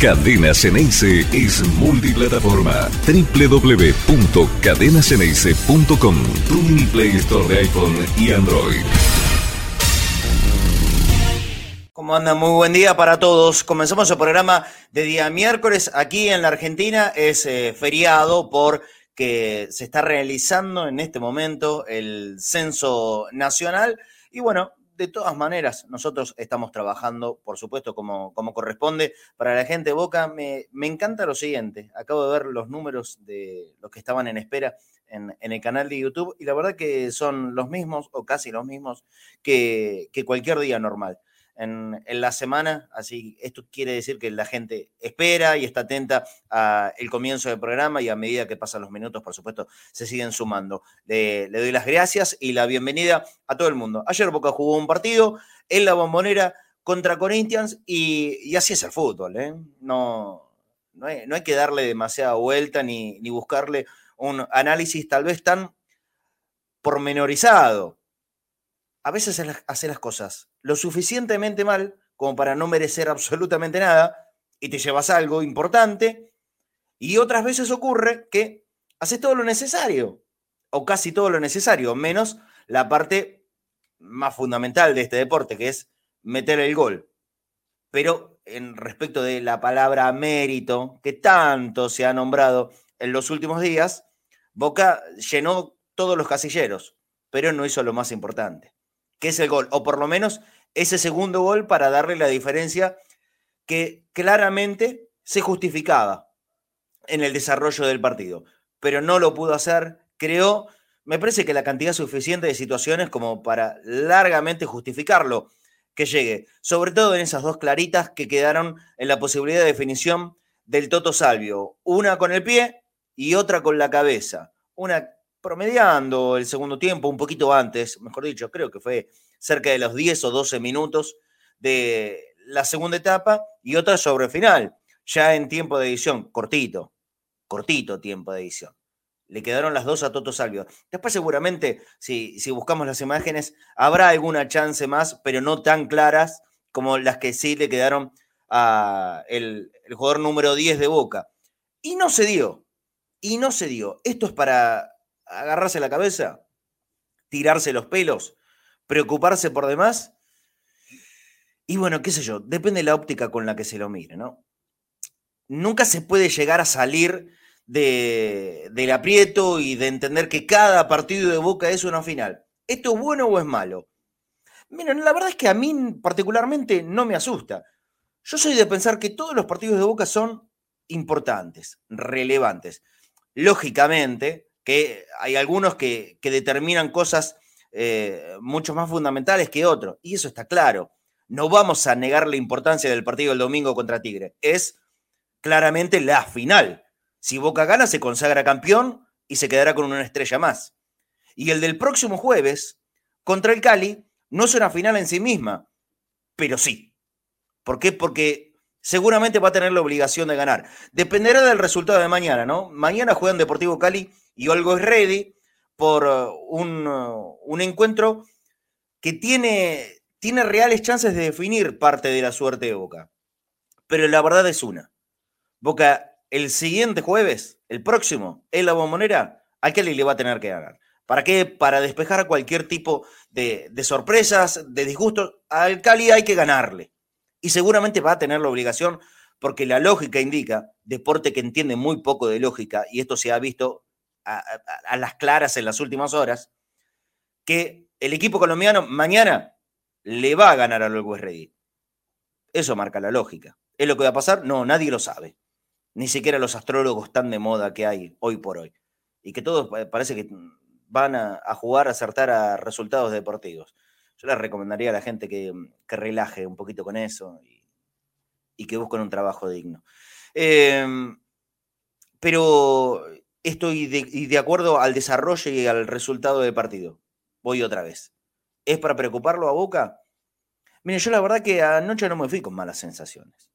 Cadena Ceneice es multiplataforma. www.cadenaceneice.com Tu Play Store de iPhone y Android. ¿Cómo anda? Muy buen día para todos. Comenzamos el programa de día miércoles. Aquí en la Argentina es eh, feriado porque se está realizando en este momento el censo nacional. Y bueno, de todas maneras, nosotros estamos trabajando, por supuesto, como, como corresponde. Para la gente Boca, me, encanta lo siguiente. Acabo de ver los números de los que estaban en espera en, el canal de YouTube y la verdad que son los mismos o casi los mismos que, que cualquier día normal en, la semana, así esto quiere decir que la gente espera y está atenta al comienzo del programa y a medida que pasan los minutos, por supuesto, se siguen sumando. Le, doy las gracias y la bienvenida a todo el mundo. Ayer Boca jugó un partido en la bombonera contra Corinthians y, así es el fútbol, ¿eh? No, no hay, que darle demasiada vuelta ni, ni buscarle un análisis tal vez tan pormenorizado a veces hace las cosas lo suficientemente mal como para no merecer absolutamente nada y te llevas algo importante. Y otras veces ocurre que haces todo lo necesario, o casi todo lo necesario, menos la parte más fundamental de este deporte, que es meter el gol. Pero en respecto de la palabra mérito, que tanto se ha nombrado en los últimos días, Boca llenó todos los casilleros, pero no hizo lo más importante que es el gol, o por lo menos ese segundo gol para darle la diferencia que claramente se justificaba en el desarrollo del partido, pero no lo pudo hacer, creó, me parece que la cantidad suficiente de situaciones como para largamente justificarlo que llegue, sobre todo en esas dos claritas que quedaron en la posibilidad de definición del Toto Salvio, una con el pie y otra con la cabeza, una promediando el segundo tiempo, un poquito antes, mejor dicho, creo que fue cerca de los 10 o 12 minutos de la segunda etapa y otra sobre el final, ya en tiempo de edición, cortito, cortito tiempo de edición. Le quedaron las dos a Toto Salvio. Después seguramente, si, si buscamos las imágenes, habrá alguna chance más, pero no tan claras como las que sí le quedaron a el, el jugador número 10 de Boca. Y no se dio. Y no se dio. Esto es para agarrarse la cabeza, tirarse los pelos, preocuparse por demás. Y bueno, qué sé yo, depende de la óptica con la que se lo mire, ¿no? Nunca se puede llegar a salir de, del aprieto y de entender que cada partido de Boca es una final. ¿Esto es bueno o es malo? Miren, la verdad es que a mí particularmente no me asusta. Yo soy de pensar que todos los partidos de Boca son importantes, relevantes. Lógicamente, que hay algunos que, determinan cosas eh, mucho más fundamentales que otros, y eso está claro. No vamos a negar la importancia del partido del domingo contra Tigre. Es claramente la final. Si Boca gana, se consagra campeón y se quedará con una estrella más. Y el del próximo jueves, contra el Cali, no es una final en sí misma, pero sí. ¿Por qué? Porque seguramente va a tener la obligación de ganar. Dependerá del resultado de mañana, ¿no? Mañana juegan Deportivo Cali y Olgo es ready por uh, un, uh, un encuentro que tiene, tiene reales chances de definir parte de la suerte de Boca. Pero la verdad es una. Boca el siguiente jueves, el próximo, en la bombonera, a Cali le va a tener que ganar. ¿Para qué? Para despejar cualquier tipo de, de sorpresas, de disgustos. Al Cali hay que ganarle. Y seguramente va a tener la obligación, porque la lógica indica, deporte que entiende muy poco de lógica, y esto se ha visto a, las claras en las últimas horas, que el equipo colombiano mañana le va a ganar al West Ready. Eso marca la lógica. ¿Es lo que va a pasar? No, nadie lo sabe. Ni siquiera los astrólogos tan de moda que hay hoy por hoy. Y que todos parece que van a, jugar, a acertar a resultados deportivos. Yo les recomendaría a la gente que, relaje un poquito con eso y, que busquen un trabajo digno. Em, pero estoy de, y de acuerdo al desarrollo y al resultado del partido. Voy otra vez. ¿Es para preocuparlo a Boca? Miren, yo la verdad que anoche no me fui con malas sensaciones.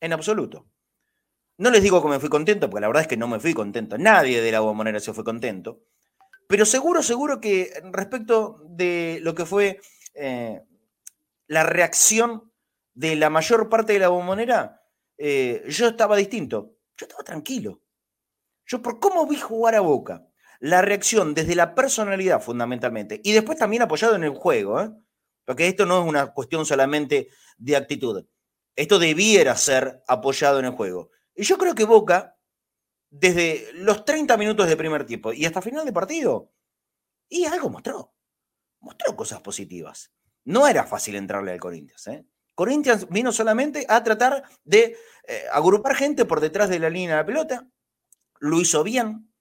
En absoluto. No les digo que me fui contento, porque la verdad es que no me fui contento. Nadie de la bombonera se fue contento. Pero seguro, seguro que respecto de lo que fue eh, la reacción de la mayor parte de la bombonera, eh, yo estaba distinto. Yo estaba tranquilo. Yo por cómo vi jugar a Boca, la reacción desde la personalidad fundamentalmente, y después también apoyado en el juego, ¿eh? porque esto no es una cuestión solamente de actitud. Esto debiera ser apoyado en el juego. Y yo creo que Boca, desde los 30 minutos de primer tiempo y hasta final de partido, y algo mostró. Mostró cosas positivas. No era fácil entrarle al Corinthians. ¿eh? Corinthians vino solamente a tratar de eh, agrupar gente por detrás de la línea de la pelota. Lo hizo bien.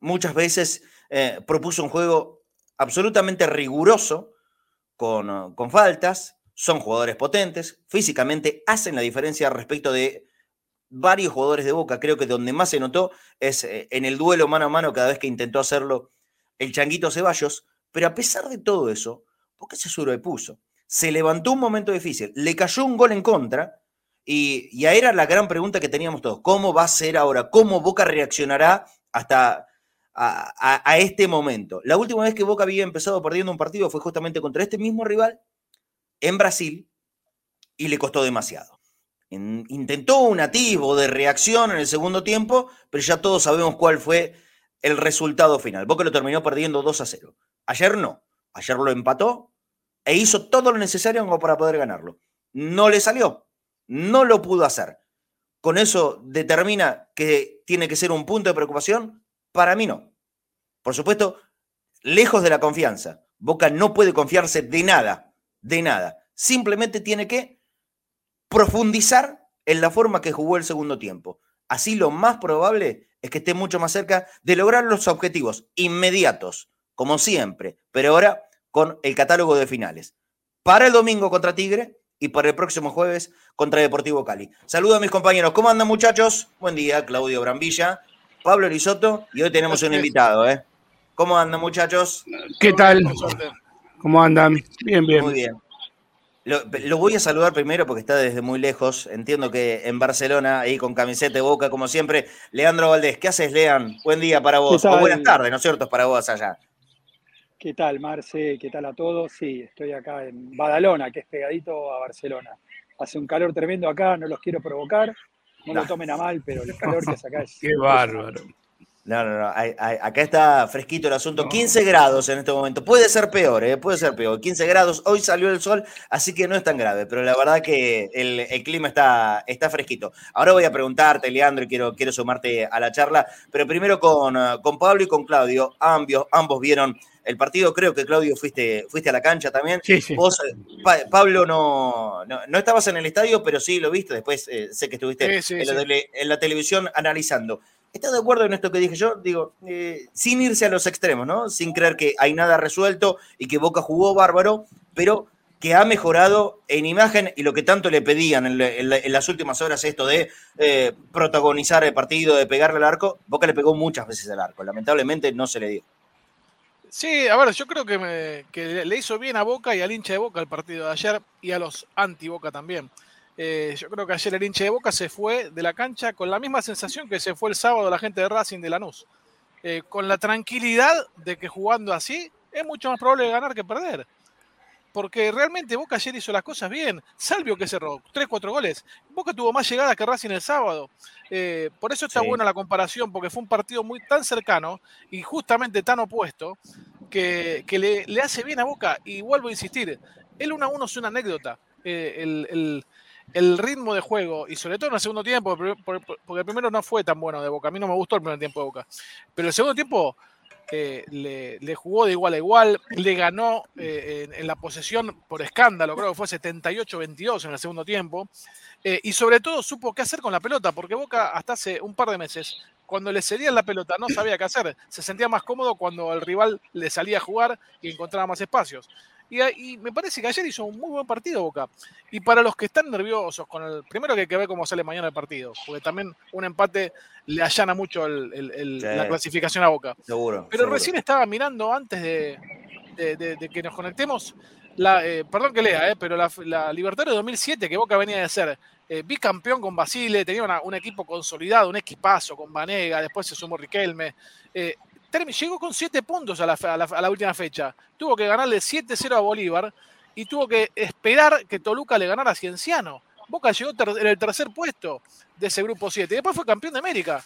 Muchas veces eh, propuso un juego absolutamente riguroso con, con faltas. Son jugadores potentes. Físicamente hacen la diferencia respecto de varios jugadores de Boca. Creo que donde más se notó es eh, en el duelo mano a mano cada vez que intentó hacerlo el Changuito Ceballos. Pero a pesar de todo eso, ¿por qué se sobrepuso? se levantó un momento difícil, le cayó un gol en contra y, y ahí era la gran pregunta que teníamos todos. ¿Cómo va a ser ahora? ¿Cómo Boca reaccionará hasta a, este momento? La última vez que Boca había empezado perdiendo un partido fue justamente contra este mismo rival en Brasil y le costó demasiado. intentó un atisbo de reacción en el segundo tiempo, pero ya todos sabemos cuál fue el resultado final. Boca lo terminó perdiendo 2 a 0. Ayer no. Ayer lo empató e hizo todo lo necesario para poder ganarlo. No le salió, no lo pudo hacer. ¿Con eso determina que tiene que ser un punto de preocupación? Para mí no. Por supuesto, lejos de la confianza. Boca no puede confiarse de nada, de nada. Simplemente tiene que profundizar en la forma que jugó el segundo tiempo. Así lo más probable es que esté mucho más cerca de lograr los objetivos inmediatos, como siempre. Pero ahora con el catálogo de finales. Para el domingo contra Tigre y para el próximo jueves contra Deportivo Cali. Saludos a mis compañeros. ¿Cómo andan muchachos? Buen día, Claudio Brambilla, Pablo Risotto y hoy tenemos un invitado. ¿eh? ¿Cómo andan muchachos? ¿Qué tal? ¿Cómo andan? Bien, bien. Muy bien. Lo, voy a saludar primero porque está desde muy lejos. Entiendo que en Barcelona, ahí con camiseta de boca, como siempre. Leandro Valdés, ¿qué haces, Lean? Buen día para vos. O buenas tardes, ¿no es cierto? Para vos allá. ¿Qué tal, Marce? ¿Qué tal a todos? Sí, estoy acá en Badalona, que es pegadito a Barcelona. Hace un calor tremendo acá, no los quiero provocar, no, lo tomen a mal, pero el calor que hace acá es... ¡Qué bárbaro! No, no, no. acá está fresquito el asunto. 15 grados en este momento. Puede ser peor, ¿eh? puede ser peor. 15 grados. Hoy salió el sol, así que no es tan grave. Pero la verdad que el, clima está, está fresquito. Ahora voy a preguntarte, Leandro, y quiero, quiero sumarte a la charla. Pero primero con, con Pablo y con Claudio. Ambos, ambos vieron el partido, creo que Claudio fuiste, fuiste a la cancha también. Sí, sí. Vos, eh, Pablo, no, no, estabas en el estadio, pero sí lo viste. Después eh, sé que estuviste en, la, televisión analizando. ¿Estás de acuerdo en esto que dije yo? Digo, eh, sin irse a los extremos, ¿no? Sin creer que hay nada resuelto y que Boca jugó bárbaro, pero que ha mejorado en imagen y lo que tanto le pedían en, las últimas horas, esto de protagonizar el partido, de pegarle al arco, Boca le pegó muchas veces al arco. Lamentablemente no se le dio. Sí, a ver, yo creo que, le hizo bien a Boca y al hincha de Boca el partido de ayer y a los anti-Boca también. Eh, yo creo que ayer el hincha de Boca se fue de la cancha con la misma sensación que se fue el sábado la gente de Racing de Lanús. Eh, con la tranquilidad de que jugando así es mucho más probable ganar que perder porque realmente Boca ayer hizo las cosas bien. Salvio que cerró, 3, 4 goles. Boca tuvo más llegadas que Racing el sábado. Eh, por eso está buena la comparación, porque fue un partido muy tan cercano y justamente tan opuesto que, le, hace bien a Boca. Y vuelvo a insistir, el 1 a 1 es una anécdota. Eh, el, ritmo de juego, y sobre todo en el segundo tiempo, porque el primero no fue tan bueno de Boca. A mí no me gustó el primer tiempo de Boca. Pero el segundo tiempo le, jugó de igual a igual, le ganó eh, en, la posesión por escándalo, creo que fue 78-22 en el segundo tiempo, eh, y sobre todo supo qué hacer con la pelota, porque Boca hasta hace un par de meses, cuando le cedían la pelota no sabía qué hacer, se sentía más cómodo cuando el rival le salía a jugar y encontraba más espacios. Y, me parece que ayer hizo un muy buen partido Boca. Y para los que están nerviosos con el. Primero que hay que ver cómo sale mañana el partido, porque también un empate le allana mucho la clasificación a Boca. Seguro. Pero recién estaba mirando antes de, que nos conectemos. La, eh, perdón que lea, eh, pero la, la Libertadores de 2007, que Boca venía de ser eh, bicampeón con Basile, tenía un equipo consolidado, un equipazo con Vanega, después se sumó Riquelme llegó con 7 puntos a la, última fecha. Tuvo que ganarle 7-0 a Bolívar y tuvo que esperar que Toluca le ganara a Cienciano. Boca llegó en el tercer puesto de ese grupo 7 y después fue campeón de América.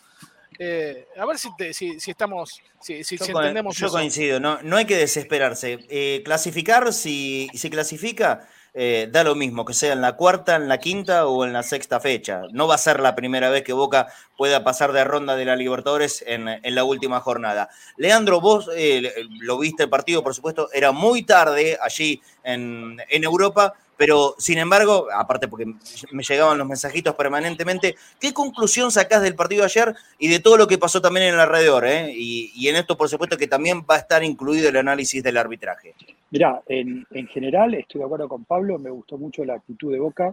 Eh, a ver si, si, estamos, si, si, entendemos. Yo coincido, no, no hay que desesperarse. Eh, clasificar, si se clasifica, eh, da lo mismo, que sea en la cuarta, en la quinta o en la sexta fecha. No va a ser la primera vez que Boca pueda pasar de ronda de la Libertadores en, en la última jornada. Leandro, vos lo viste el partido, por supuesto, era muy tarde allí en, en Europa pero, sin embargo, aparte porque me llegaban los mensajitos permanentemente, ¿qué conclusión sacás del partido ayer y de todo lo que pasó también en el alrededor? Eh? Y, en esto, por supuesto, que también va a estar incluido el análisis del arbitraje. Mirá, en, general estoy de acuerdo con Pablo, me gustó mucho la actitud de Boca,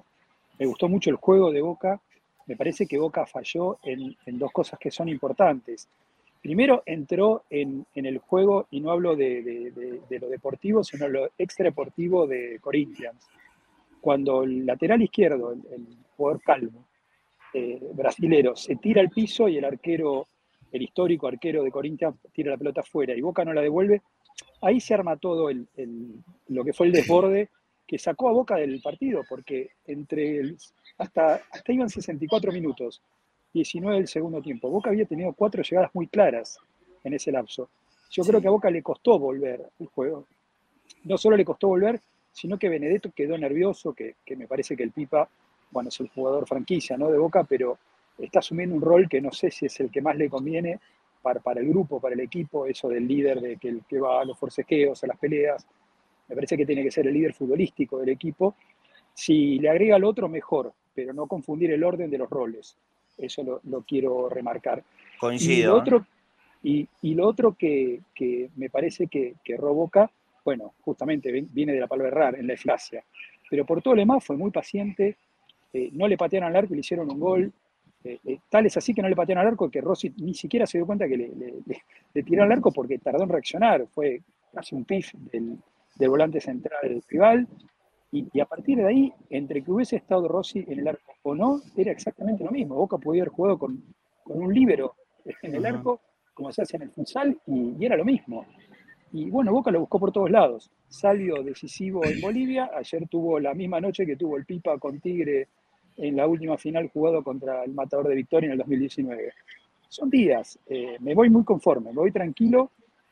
me gustó mucho el juego de Boca, me parece que Boca falló en, dos cosas que son importantes. Primero, entró en, el juego, y no hablo de, de, lo deportivo, sino lo extradeportivo de Corinthians cuando el lateral izquierdo, el, jugador calmo, eh, brasilero, se tira al piso y el arquero, el histórico arquero de Corinthians, tira la pelota afuera y Boca no la devuelve, ahí se arma todo el, lo que fue el desborde que sacó a Boca del partido, porque entre hasta, hasta iban 64 minutos, 19 del segundo tiempo. Boca había tenido cuatro llegadas muy claras en ese lapso. Yo creo que a Boca le costó volver el juego. No solo le costó volver, sino que Benedetto quedó nervioso, que, me parece que el Pipa, bueno, es el jugador franquicia ¿no? de Boca, pero está asumiendo un rol que no sé si es el que más le conviene para, para el grupo, para el equipo, eso del líder, de que el que va a los forcejeos, a las peleas, me parece que tiene que ser el líder futbolístico del equipo. Si le agrega al otro, mejor, pero no confundir el orden de los roles. Eso lo, quiero remarcar. Coincido. Y lo otro, y, lo otro que, me parece que, que Boca bueno, justamente viene de la palabra errar, en la eficacia. Pero por todo lo demás fue muy paciente, eh, no le patearon al arco y le hicieron un gol. Eh, eh, tal es así que no le patearon al arco que Rossi ni siquiera se dio cuenta que le, le, tiraron al arco porque tardó en reaccionar. Fue casi un pif del, volante central rival. Y, a partir de ahí, entre que hubiese estado Rossi en el arco o no, era exactamente lo mismo. Boca podía haber jugado con, un líbero en el arco, como se hace en el futsal, y era lo mismo. Y bueno, Boca lo buscó por todos lados. Salió decisivo en Bolivia, ayer tuvo la misma noche que tuvo el Pipa con Tigre en la última final jugado contra el Matador de Victoria en el 2019. Son días, eh, me voy muy conforme, me voy tranquilo,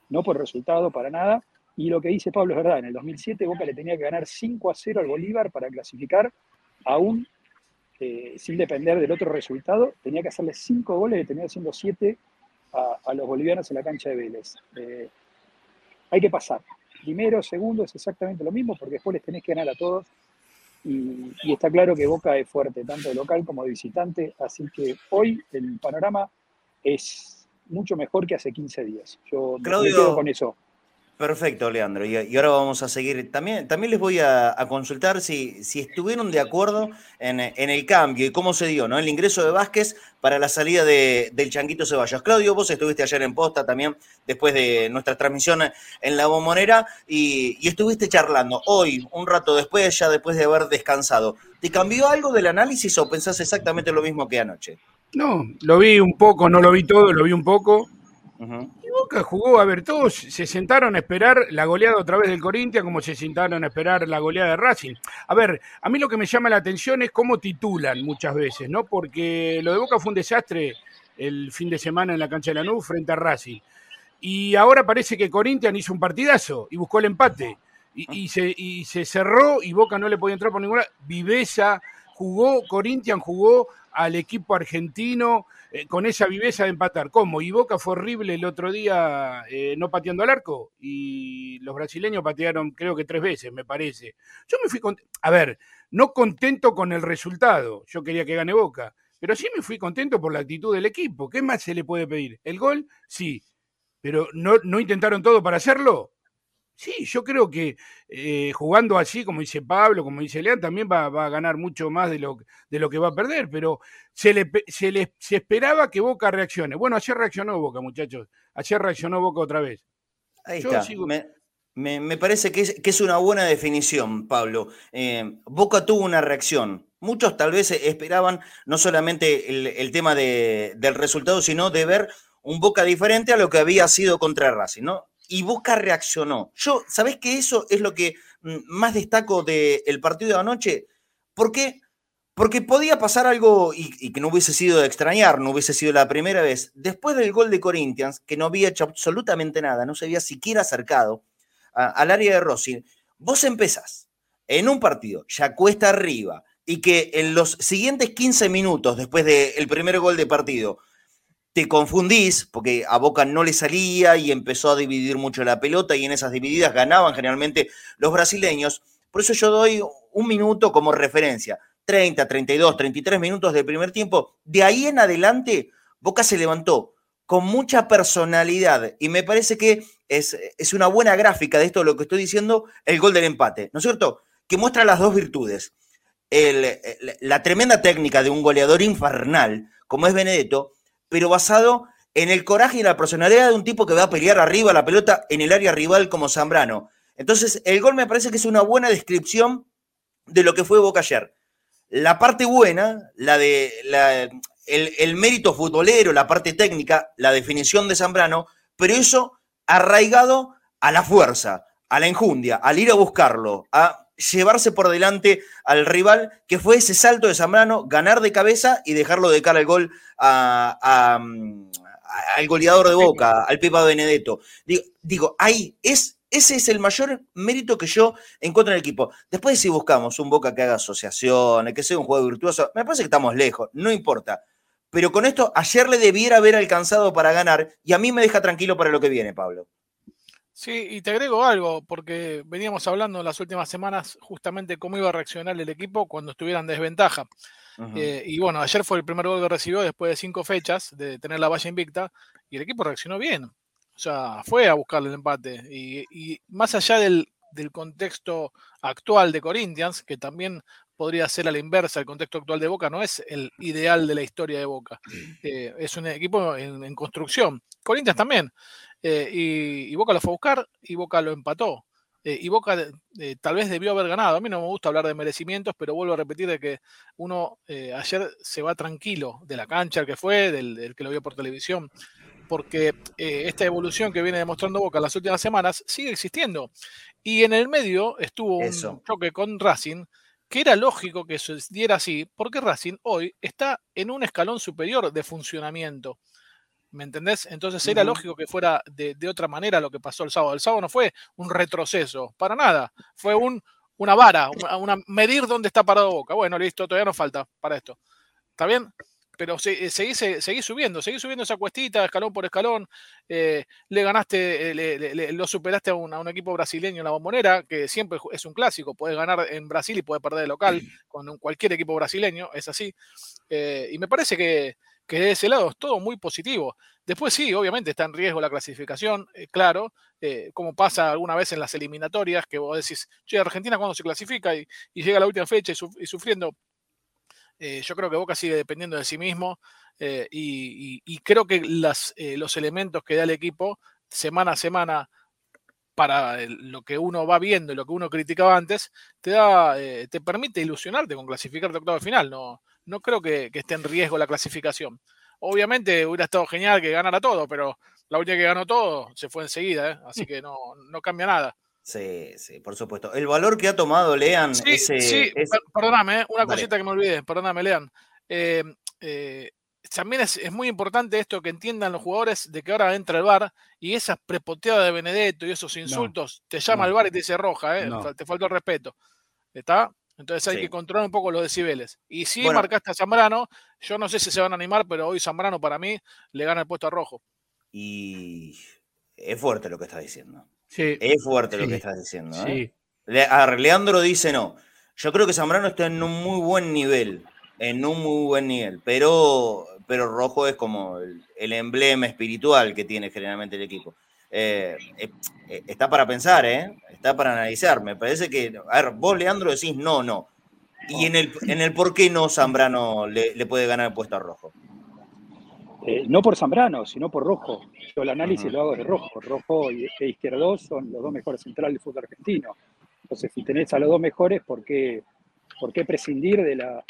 no por resultado, para nada. Y lo que dice Pablo es verdad, en el 2007 Boca le tenía que ganar 5 a 0 al Bolívar para clasificar, aún eh, sin depender del otro resultado, tenía que hacerle 5 goles, le tenía haciendo 7 a, los bolivianos en la cancha de Vélez. Eh, hay que pasar. Primero, segundo, es exactamente lo mismo, porque después les tenés que ganar a todos. Y, está claro que Boca es fuerte, tanto de local como de visitante, así que hoy el panorama es mucho mejor que hace 15 días. Yo me quedo con eso. Perfecto, Leandro. Y, ahora vamos a seguir. También, también les voy a, consultar si, si, estuvieron de acuerdo en, el cambio y cómo se dio, ¿no? El ingreso de Vázquez para la salida del Changuito Ceballos. Claudio, vos estuviste ayer en posta también, después de nuestra transmisión en la bombonera, y, y estuviste charlando. Hoy, un rato después, ya después de haber descansado. ¿Te cambió algo del análisis o pensás exactamente lo mismo que anoche? No, lo vi un poco, no lo vi todo, lo vi un poco. Y Boca jugó, a ver, todos se sentaron a esperar la goleada otra vez del Corinthians, como se sentaron a esperar la goleada de Racing. A ver, a mí lo que me llama la atención es cómo titulan muchas veces, ¿no? Porque lo de Boca fue un desastre el fin de semana en la cancha de la NU frente a Racing. Y ahora parece que Corinthians hizo un partidazo y buscó el empate. Y, se, y se cerró y Boca no le podía entrar por ninguna. Viveza jugó, Corinthians jugó al equipo argentino eh, con esa viveza de empatar. ¿Cómo? Y Boca fue horrible el otro día eh, no pateando al arco y los brasileños patearon creo que tres veces, me parece. Yo me fui, a ver, no contento con el resultado, yo quería que gane Boca, pero sí me fui contento por la actitud del equipo. ¿Qué más se le puede pedir? ¿El gol? Sí. Pero ¿no, no intentaron todo para hacerlo? Sí, yo creo que eh, jugando así, como dice Pablo, como dice Leán, también va, a ganar mucho más de lo, de lo que va a perder, pero se le, se le se esperaba que Boca reaccione. Bueno, ayer reaccionó Boca, muchachos. Ayer reaccionó Boca otra vez. Ahí está. Me, parece que es, que es, una buena definición, Pablo. Eh, Boca tuvo una reacción. Muchos tal vez esperaban no solamente el, tema de, del resultado, sino de ver un Boca diferente a lo que había sido contra Racing, ¿no? Y Boca reaccionó. Yo, ¿sabés que eso es lo que mm, más destaco del partido de anoche? ¿Por qué? Porque podía pasar algo y, que no hubiese sido de extrañar, no hubiese sido la primera vez. Después del gol de Corinthians, que no había hecho absolutamente nada, no se había siquiera acercado al área de Rossi, vos empezás en un partido, ya cuesta arriba, y que en los siguientes 15 minutos después del primer gol de partido te confundís, porque a Boca no le salía y empezó a dividir mucho la pelota y en esas divididas ganaban generalmente los brasileños. Por eso yo doy un minuto como referencia. 30, 32, 33 minutos del primer tiempo. De ahí en adelante, Boca se levantó con mucha personalidad y me parece que es, es una buena gráfica de esto, lo que estoy diciendo, el gol del empate, ¿no es cierto? Que muestra las dos virtudes. la tremenda técnica de un goleador infernal como es Benedetto, pero basado en el coraje y la personalidad de un tipo que va a pelear arriba la pelota en el área rival como Zambrano. Entonces, el gol me parece que es una buena descripción de lo que fue Boca ayer. La parte buena, la de el, mérito futbolero, la parte técnica, la definición de Zambrano, pero eso arraigado a la fuerza, a la enjundia, al ir a buscarlo, a llevarse por delante al rival, que fue ese salto de Zambrano, ganar de cabeza y dejarlo de cara al gol al goleador de Boca, al Pepa Benedetto. Digo, digo, ahí es, ese es el mayor mérito que yo encuentro en el equipo. Después, si buscamos un Boca que haga asociaciones, que sea un juego virtuoso, me parece que estamos lejos, no importa. Pero con esto, ayer le debiera haber alcanzado para ganar y a mí me deja tranquilo para lo que viene, Pablo. Sí, y te agrego algo, porque veníamos hablando en las últimas semanas justamente cómo iba a reaccionar el equipo cuando estuviera en desventaja. Eh, y bueno, ayer fue el primer gol que recibió después de cinco fechas de tener la valla invicta y el equipo reaccionó bien. O sea, fue a buscarle el empate. Y, más allá del, contexto actual de Corinthians, que también podría ser a la inversa, el contexto actual de Boca no es el ideal de la historia de Boca. Eh, es un equipo en, en construcción. Corinthians también. Eh, y, Boca lo fue a buscar y Boca lo empató. Eh, y Boca eh, tal vez debió haber ganado. A mí no me gusta hablar de merecimientos, pero vuelvo a repetir de que uno ayer se va tranquilo de la cancha, el que fue, del, que lo vio por televisión, porque esta evolución que viene demostrando Boca en las últimas semanas sigue existiendo. Y en el medio estuvo un choque con Racing, que era lógico que sucediera así, porque Racing hoy está en un escalón superior de funcionamiento. ¿Me entendés? Entonces era lógico que fuera de, otra manera lo que pasó el sábado. El sábado no fue un retroceso, para nada. Fue un, una vara, una, medir dónde está parado Boca. Bueno, listo, todavía no falta para esto. ¿Está bien? Pero eh, seguí, subiendo, seguí subiendo esa cuestita, escalón por escalón. Eh, le ganaste, eh, lo superaste a un, equipo brasileño en la bombonera, que siempre es un clásico. Puedes ganar en Brasil y puedes perder de local con cualquier equipo brasileño, es así. y me parece que, que de ese lado es todo muy positivo. Después sí, obviamente está en riesgo la clasificación, eh, claro, eh, como pasa alguna vez en las eliminatorias, que vos decís, che, Argentina cuando se clasifica y, llega la última fecha y, sufriendo, eh, yo creo que Boca sigue dependiendo de sí mismo y, creo que las, los elementos que da el equipo semana a semana para lo que uno va viendo y lo que uno criticaba antes, te da, te permite ilusionarte con clasificarte octavo final. No, no creo que, esté en riesgo la clasificación. Obviamente hubiera estado genial que ganara todo, pero la última que ganó todo se fue enseguida, ¿eh? así que no, no cambia nada. Sí, sí, por supuesto. El valor que ha tomado Lean. Sí, sí, perdóname, ¿eh? una cosita que me olvidé, perdóname, Lean. Eh, también es, muy importante esto que entiendan los jugadores de que ahora entra el bar y esas prepoteadas de Benedetto y esos insultos, te llama el bar y te dice roja, te falta el respeto. ¿Está? Entonces hay que controlar un poco los decibeles. Y si marcaste a Zambrano, yo no sé si se van a animar, pero hoy Zambrano para mí le gana el puesto a Rojo. Y es fuerte lo que estás diciendo. Sí. Es fuerte lo que estás diciendo. ¿eh? Leandro dice no. Yo creo que Zambrano está en un muy buen nivel. En un muy buen nivel. Pero, pero Rojo es como el emblema espiritual que tiene generalmente el equipo. Eh, eh, eh, está para pensar, ¿eh? Está para analizar. Me parece que, a ver, vos, Leandro, decís no, no. Y en el, en el por qué no Zambrano le, puede ganar el puesto a Rojo. no por Zambrano, sino por Rojo. Yo el análisis lo hago de Rojo. Rojo y, e Izquierdo son los dos mejores centrales del fútbol argentino. Entonces, si tenés a los dos mejores, ¿por qué, por qué prescindir de la,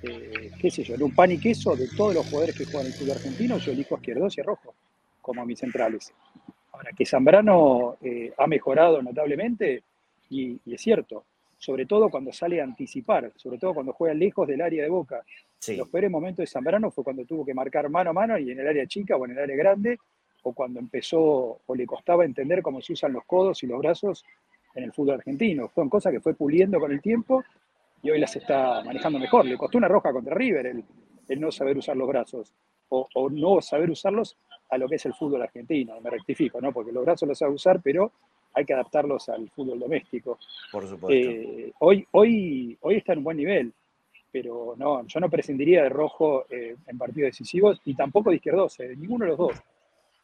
qué sé yo, de un pan y queso de todos los jugadores que juegan en el fútbol argentino? Yo elijo a Izquierdo y a Rojo como mis centrales. Ahora, que Zambrano eh, ha mejorado notablemente, y, es cierto. sobre todo cuando sale a anticipar, sobre todo cuando juega lejos del área de Boca. Los peores momentos de Zambrano fue cuando tuvo que marcar mano a mano y en el área chica o en el área grande, o cuando empezó o le costaba entender cómo se usan los codos y los brazos en el fútbol argentino. Fueron cosas que fue puliendo con el tiempo y hoy las está manejando mejor. Le costó una roja contra River el, no saber usar los brazos o, no saber usarlos a lo que es el fútbol argentino. Me rectifico, ¿no? Porque los brazos los sabe usar, pero hay que adaptarlos al fútbol doméstico. Por supuesto. Eh, hoy, hoy, hoy está en un buen nivel, pero no, yo no prescindiría de Rojo eh, en partidos decisivos y tampoco de Izquierdos, eh, ninguno de los dos.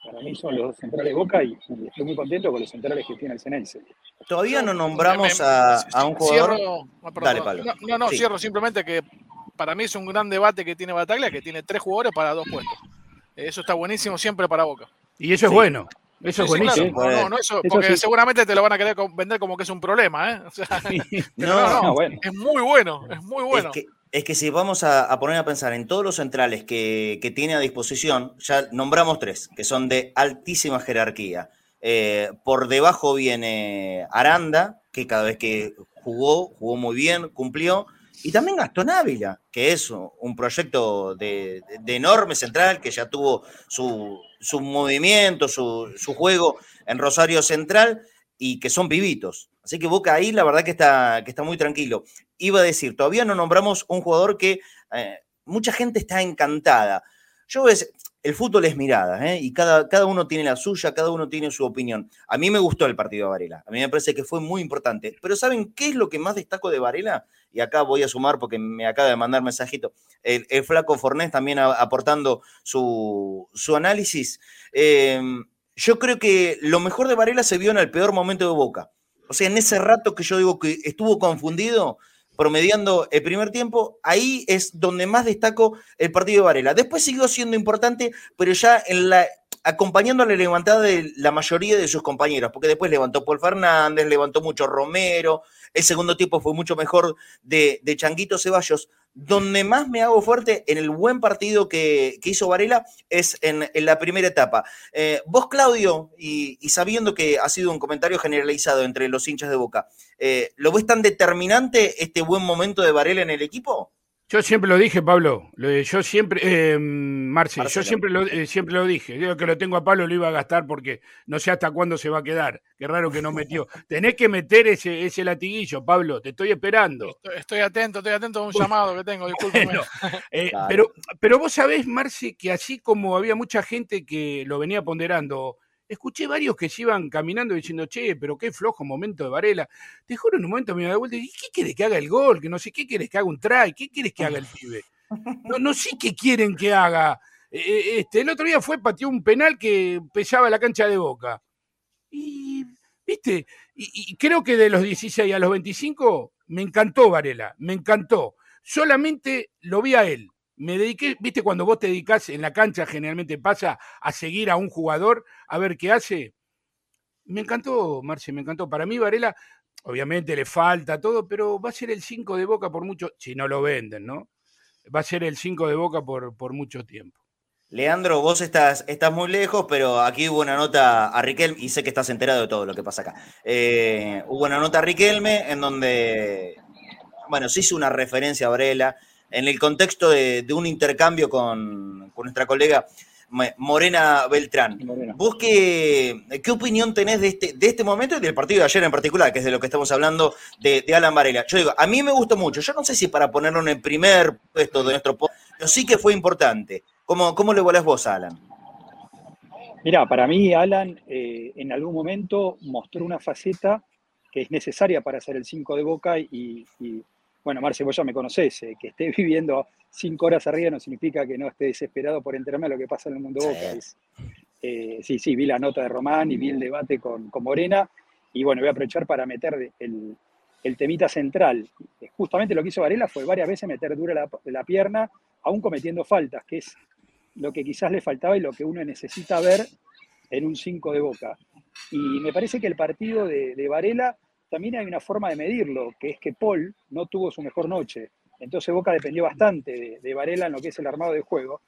Para mí son los dos centrales Boca y, estoy muy contento con los centrales que tiene el Cenense. Todavía no nombramos a, un jugador. Dale, Pablo. No, no, cierro simplemente que para mí es un gran debate que tiene Bataglia, que tiene tres jugadores para dos puestos. Eso está buenísimo siempre para Boca. Y eso es bueno. Eso es buenísimo. No, no, eso, porque seguramente te lo van a querer vender como que es un problema, ¿eh? no, no, bueno. es muy bueno, es muy bueno. Es que, si vamos a, poner a pensar en todos los centrales que, tiene a disposición, ya nombramos tres, que son de altísima jerarquía. Eh, por debajo viene Aranda, que cada vez que jugó, jugó muy bien, cumplió. Y también Gastón Ávila, que es un proyecto de, enorme central, que ya tuvo su, movimiento, su, juego en Rosario Central y que son vivitos. Así que Boca ahí la verdad que está, que está muy tranquilo. Iba a decir, todavía no nombramos un jugador que eh, mucha gente está encantada. Yo ves, el fútbol es mirada, ¿eh? y cada, cada uno tiene la suya, cada uno tiene su opinión. A mí me gustó el partido de Varela, a mí me parece que fue muy importante. Pero ¿saben qué es lo que más destaco de Varela? Y acá voy a sumar porque me acaba de mandar mensajito. El, flaco Fornés también aportando su, análisis. Em, yo creo que lo mejor de Varela se vio en el peor momento de Boca. O sea, en ese rato que yo digo que estuvo confundido, promediando el primer tiempo, ahí es donde más destaco el partido de Varela. Después siguió siendo importante, pero ya en la, acompañando la levantada de la mayoría de sus compañeros, porque después levantó Paul Fernández, levantó mucho Romero, el segundo tiempo fue mucho mejor de, de Changuito Ceballos. Donde más me hago fuerte en el buen partido que, hizo Varela es en, la primera etapa. Eh, vos, Claudio, y, sabiendo que ha sido un comentario generalizado entre los hinchas de Boca, eh, ¿lo ves tan determinante este buen momento de Varela en el equipo? Yo siempre lo dije, Pablo. Yo siempre, eh, Marce, yo siempre lo, eh, siempre lo dije. Digo que lo tengo a Pablo, lo iba a gastar porque no sé hasta cuándo se va a quedar. Qué raro que no metió. Tenés que meter ese, ese latiguillo, Pablo. Te estoy esperando. Estoy, atento, estoy atento a un llamado que tengo. Disculpe. Eh, pero, pero vos sabés, Marce, que así como había mucha gente que lo venía ponderando escuché varios que se iban caminando diciendo, che, pero qué flojo momento de Varela. Te juro, en un momento me da vuelta y dije, ¿qué quieres que haga el gol? Que no sé, ¿qué quieres que haga un try? ¿Qué quieres que haga el pibe? No, no sé qué quieren que haga. Eh, eh, este, el otro día fue, pateó un penal que pesaba la cancha de boca. Y, viste, y, y creo que de los 16 a los 25 me encantó Varela, me encantó. Solamente lo vi a él me dediqué, viste, cuando vos te dedicás en la cancha, generalmente pasa a seguir a un jugador, a ver qué hace. Me encantó, Marce, me encantó. Para mí, Varela, obviamente le falta todo, pero va a ser el 5 de boca por mucho, si no lo venden, ¿no? Va a ser el 5 de boca por, por mucho tiempo. Leandro, vos estás, estás muy lejos, pero aquí hubo una nota a Riquelme, y sé que estás enterado de todo lo que pasa acá. Eh, hubo una nota a Riquelme en donde, bueno, se hizo una referencia a Varela, en el contexto de, un intercambio con, nuestra colega Morena Beltrán. ¿Vos qué, qué, opinión tenés de este, de este momento y del partido de ayer en particular, que es de lo que estamos hablando de, Alan Varela? Yo digo, a mí me gustó mucho. Yo no sé si para ponerlo en el primer puesto de nuestro pero sí que fue importante. ¿Cómo, cómo le volás vos Alan? Mira, para mí Alan eh, en algún momento mostró una faceta que es necesaria para ser el 5 de Boca y bueno, Marce, vos ya me conocés, eh, que esté viviendo cinco horas arriba no significa que no esté desesperado por enterarme de lo que pasa en el mundo Boca. Eh, sí, sí, vi la nota de Román y vi el debate con, Morena, y bueno, voy a aprovechar para meter el, temita central. Justamente lo que hizo Varela fue varias veces meter dura la, la pierna, aún cometiendo faltas, que es lo que quizás le faltaba y lo que uno necesita ver en un 5 de Boca. Y me parece que el partido de, de Varela también hay una forma de medirlo, que es que Paul no tuvo su mejor noche. Entonces Boca dependió bastante de, Varela en lo que es el armado de juego.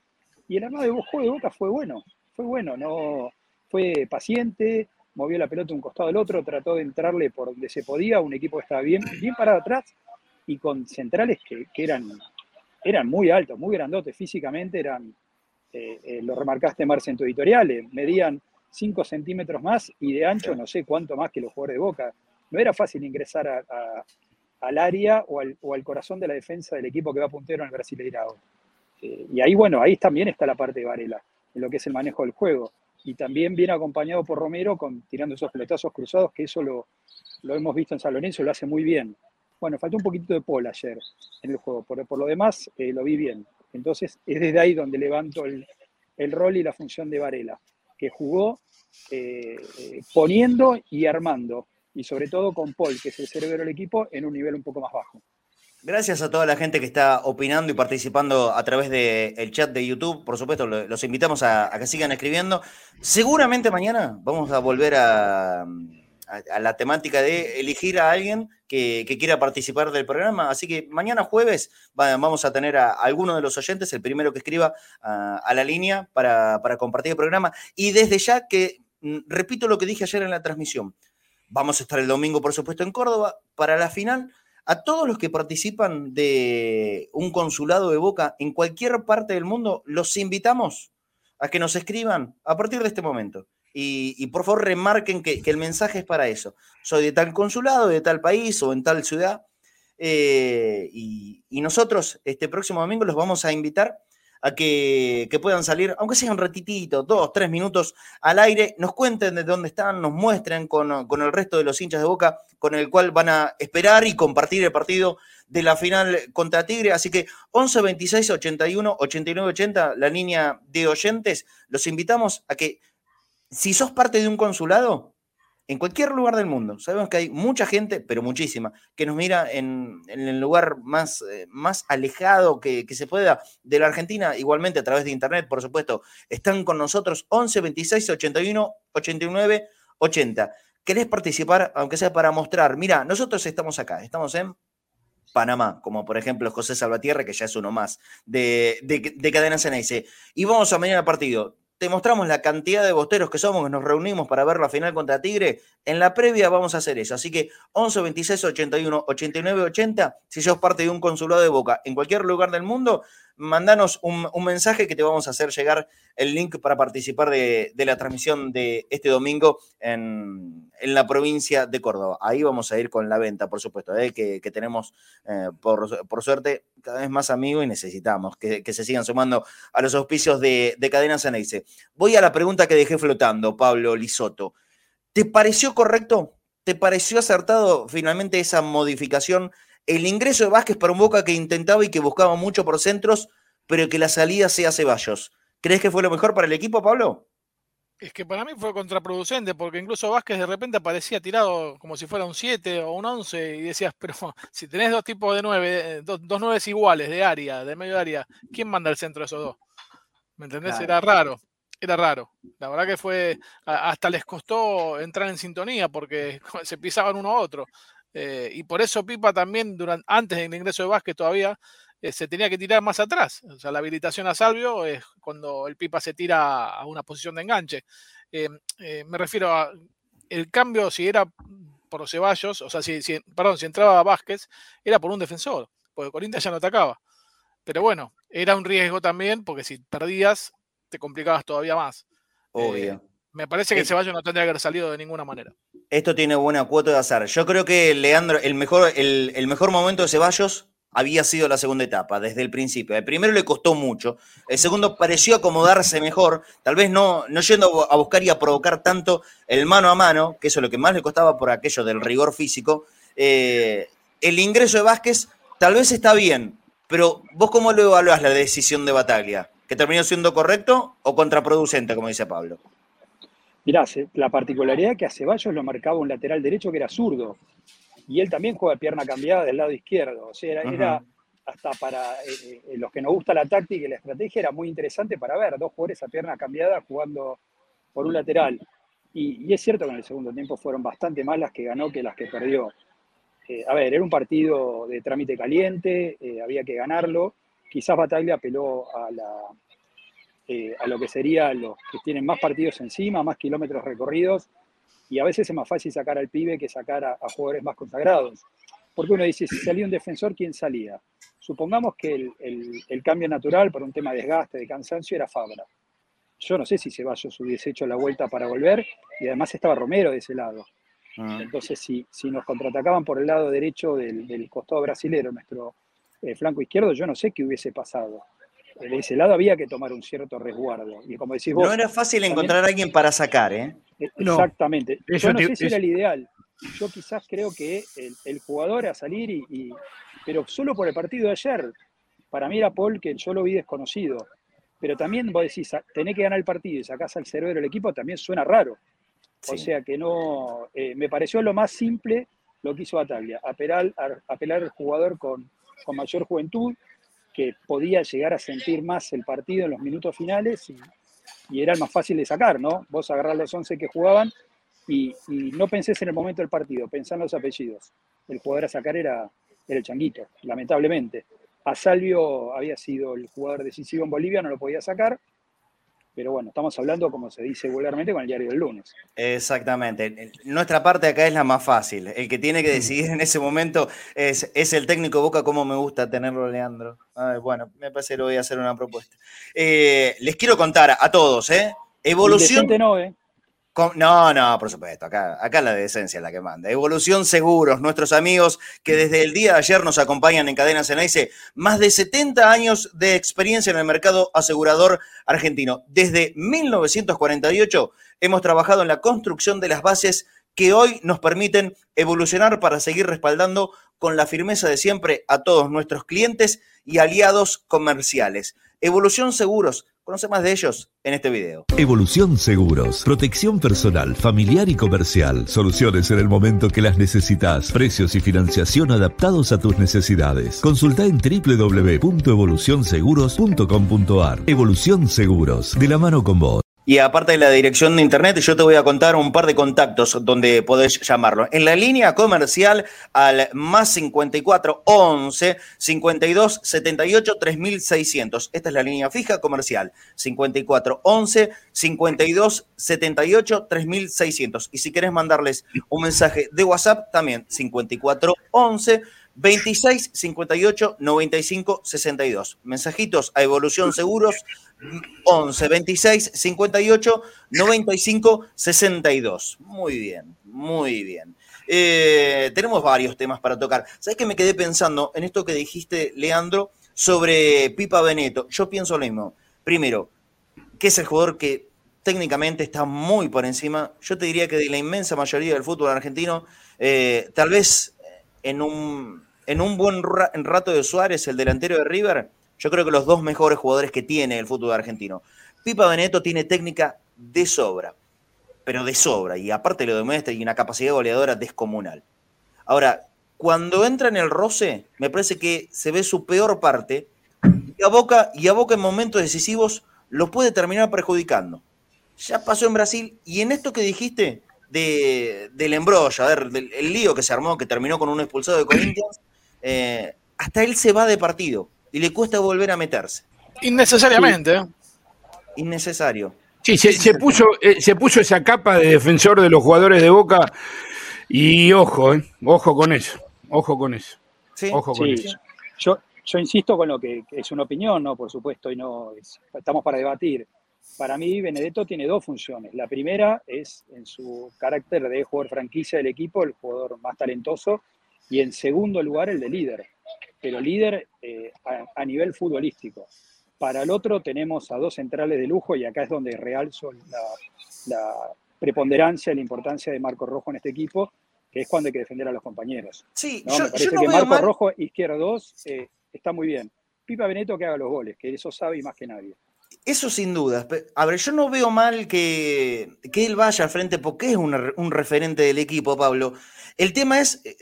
Y el armado de juego de Boca fue bueno, fue bueno, no fue paciente, movió la pelota de un costado al otro, trató de entrarle por donde se podía, un equipo que estaba bien, bien parado atrás y con centrales que, eran, eran muy altos, muy grandotes físicamente, eran, eh, eh, lo remarcaste Marce en tu editorial, eh, medían 5 centímetros más y de ancho no sé cuánto más que los jugadores de Boca. No era fácil ingresar al área o al, corazón de la defensa del equipo que va puntero en el Brasileirao. y ahí, bueno, ahí también está la parte de Varela, en lo que es el manejo del juego y también viene acompañado por Romero con, tirando esos pelotazos cruzados, que eso lo, hemos visto en San Lorenzo, lo hace muy bien. Bueno, faltó un poquito de Paul ayer en el juego, por, por lo demás eh, lo vi bien. Entonces es desde ahí donde levanto el, el rol y la función de Varela, que jugó eh, poniendo y armando, y sobre todo con Paul, que es el cerebro del equipo, en un nivel un poco más bajo. Gracias a toda la gente que está opinando y participando a través del chat de YouTube. Por supuesto, los invitamos a, que sigan escribiendo. Seguramente mañana vamos a volver a, la temática de elegir a alguien que, quiera participar del programa. Así que mañana jueves vamos a tener a, alguno de los oyentes, el primero que escriba a, la línea para, para compartir el programa. Y desde ya que, mm, repito lo que dije ayer en la transmisión, vamos a estar el domingo, por supuesto, en Córdoba para la final a todos los que participan de un consulado de Boca en cualquier parte del mundo, los invitamos a que nos escriban a partir de este momento. Y, por favor remarquen que, el mensaje es para eso. Soy de tal consulado, de tal país o en tal ciudad. Eh, y, y, nosotros este próximo domingo los vamos a invitar a que, puedan salir, aunque sea un ratitito, dos, tres minutos al aire, nos cuenten de dónde están, nos muestren con, el resto de los hinchas de Boca, con el cual van a esperar y compartir el partido de la final contra Tigre. Así que 11 26 81 89 80, la línea de oyentes, los invitamos a que si sos parte de un consulado, en cualquier lugar del mundo. Sabemos que hay mucha gente, pero muchísima, que nos mira en, el lugar más, eh, más alejado que, se pueda de la Argentina, igualmente a través de Internet, por supuesto. Están con nosotros 11 26 81 89 80. ¿Querés participar, aunque sea para mostrar? Mira, nosotros estamos acá, estamos en Panamá, como por ejemplo José Salvatierra, que ya es uno más, de, de, de Cadena Ceneice. Y vamos a mañana partido te mostramos la cantidad de bosteros que somos, que nos reunimos para ver la final contra Tigre. En la previa vamos a hacer eso. Así que 11 26 81 89 80, si sos parte de un consulado de Boca en cualquier lugar del mundo, mandanos un, mensaje que te vamos a hacer llegar el link para participar de, la transmisión de este domingo en, la provincia de Córdoba. Ahí vamos a ir con la venta, por supuesto, ¿eh? que, tenemos, eh, por, suerte, cada vez más amigos y necesitamos que, se sigan sumando a los auspicios de, de Cadena Ceneice. Voy a la pregunta que dejé flotando, Pablo Lisoto. ¿Te pareció correcto? ¿Te pareció acertado finalmente esa modificación el ingreso de Vázquez para un Boca que intentaba y que buscaba mucho por centros, pero que la salida sea Ceballos. ¿Crees que fue lo mejor para el equipo, Pablo? Es que para mí fue contraproducente, porque incluso Vázquez de repente aparecía tirado como si fuera un 7 o un 11 y decías, pero si tenés dos tipos de 9, dos, dos iguales de área, de medio área, ¿quién manda el centro de esos dos? ¿Me entendés? Era raro, era raro. La verdad que fue, hasta les costó entrar en sintonía porque se pisaban uno a otro. Eh, y por eso Pipa también, durante, antes del ingreso de Vázquez todavía, eh, se tenía que tirar más atrás. O sea, la habilitación a Salvio es cuando el Pipa se tira a una posición de enganche. Eh, me refiero a el cambio, si era por Ceballos, o sea, si, perdón, si entraba Vázquez, era por un defensor, porque Corinthians ya no atacaba. Pero bueno, era un riesgo también, porque si perdías, te complicabas todavía más. Obvio. Me parece que Ceballos no tendría que haber salido de ninguna manera. Esto tiene buena cuota de azar. Yo creo que Leandro, el mejor, el, mejor momento de Ceballos había sido la segunda etapa, desde el principio. El primero le costó mucho, el segundo pareció acomodarse mejor, tal vez no, no yendo a buscar y a provocar tanto el mano a mano, que eso es lo que más le costaba por aquello del rigor físico. Eh, el ingreso de Vázquez tal vez está bien, pero vos cómo lo evaluás la decisión de Bataglia? ¿Que terminó siendo correcto o contraproducente, como dice Pablo? Mirá, la particularidad que a Ceballos lo marcaba un lateral derecho que era zurdo. Y él también juega pierna cambiada del lado izquierdo. O sea, era, hasta para eh, eh, los que nos gusta la táctica y la estrategia, era muy interesante para ver dos jugadores a pierna cambiada jugando por un lateral. Y, es cierto que en el segundo tiempo fueron bastante más las que ganó que las que perdió. Eh, a ver, era un partido de trámite caliente, había que ganarlo. Quizás Bataglia apeló a la, eh, a lo que sería los que tienen más partidos encima, más kilómetros recorridos, Y a veces es más fácil sacar al pibe que sacar a, jugadores más consagrados. Porque uno dice, si salía un defensor, ¿quién salía? Supongamos que el, cambio natural por un tema de desgaste, de cansancio, era Fabra. Yo no sé si Ceballos hubiese hecho la vuelta para volver y además estaba Romero de ese lado. Ah. Entonces, si, si nos contraatacaban por el lado derecho del, costado brasilero, nuestro eh, flanco izquierdo, yo no sé qué hubiese pasado de ese lado había que tomar un cierto resguardo. Y como decís vos, no era fácil encontrar a alguien para sacar, ¿eh? eh exactamente. yo no sé si era el ideal. Yo quizás creo que el, jugador a salir y, Pero solo por el partido de ayer, para mí era Paul que yo lo vi desconocido. Pero también vos decís, tenés que ganar el partido y sacás al cerebro del equipo, también suena raro. O sea que no. Eh, me pareció lo más simple lo que hizo Bataglia, apelar, apelar al jugador con, con mayor juventud, que podía llegar a sentir más el partido en los minutos finales y, era el más fácil de sacar, ¿no? Vos agarrás los 11 que jugaban y, no pensés en el momento del partido, pensá en los apellidos. El jugador a sacar era, el Changuito, lamentablemente. A había sido el jugador decisivo en Bolivia, no lo podía sacar, pero bueno, estamos hablando, como se dice vulgarmente, con el diario del lunes. Exactamente. Nuestra parte acá es la más fácil. El que tiene que decidir en ese momento es, es el técnico Boca, como me gusta tenerlo, Leandro. bueno, me parece que le voy a hacer una propuesta. Eh, les quiero contar a todos, ¿eh? Evolución. No, ¿eh? No, no, por supuesto, acá, acá la decencia es la que manda. Evolución Seguros, nuestros amigos que desde el día de ayer nos acompañan en Cadena Ceneice, más de 70 años de experiencia en el mercado asegurador argentino. Desde 1948 hemos trabajado en la construcción de las bases que hoy nos permiten evolucionar para seguir respaldando con la firmeza de siempre a todos nuestros clientes y aliados comerciales. Evolución Seguros Conoce más de ellos en este video. Evolución Seguros. Protección personal, familiar y comercial. Soluciones en el momento que las necesitas. Precios y financiación adaptados a tus necesidades. Consulta en www.evolucionseguros.com.ar. Evolución Seguros. De la mano con vos. Y aparte de la dirección de internet, yo te voy a contar un par de contactos donde podés llamarlo. En la línea comercial al más 54 11 52 78 3600. Esta es la línea fija comercial. 54 11 52 78 3600. Y si querés mandarles un mensaje de WhatsApp, también 54 11 26 58 95 62. Mensajitos a Evolución Seguros 11 26 58 95 62. Muy bien, muy bien. Eh, tenemos varios temas para tocar. ¿Sabes que me quedé pensando en esto que dijiste, Leandro, sobre Pipa Beneto? Yo pienso lo mismo. Primero, que es el jugador que técnicamente está muy por encima. Yo te diría que de la inmensa mayoría del fútbol argentino, eh, tal vez en un, en un buen rato de Suárez, el delantero de River, yo creo que los dos mejores jugadores que tiene el fútbol argentino. Pipa Benedetto tiene técnica de sobra, pero de sobra, y aparte lo demuestra y una capacidad goleadora descomunal. Ahora, cuando entra en el roce, me parece que se ve su peor parte y a Boca, y a Boca en momentos decisivos lo puede terminar perjudicando. Ya pasó en Brasil y en esto que dijiste de, del embrollo, a ver, del, el lío que se armó, que terminó con un expulsado de Corinthians, eh, hasta él se va de partido y le cuesta volver a meterse. Innecesariamente. ¿eh? Innecesario. Sí, se, puso, eh, se puso esa capa de defensor de los jugadores de Boca y ojo, eh, ojo con eso, ojo con eso. Sí, ojo con eso. Yo, yo insisto con lo que, es una opinión, ¿no? Por supuesto, y no estamos para debatir. Para mí, Benedetto tiene dos funciones. La primera es en su carácter de jugador franquicia del equipo, el jugador más talentoso, y en segundo lugar, el de líder pero líder eh, a, nivel futbolístico. Para el otro tenemos a dos centrales de lujo y acá es donde realzo la, preponderancia y la importancia de Marco Rojo en este equipo, que es cuando hay que defender a los compañeros. Sí, ¿no? Me parece que Marco Rojo, izquierda 2, eh, está muy bien. Pipa Beneto que haga los goles, que eso sabe y más que nadie. Eso sin duda. A ver, yo no veo mal que, que él vaya al frente porque es un, un, referente del equipo, Pablo. El tema es eh,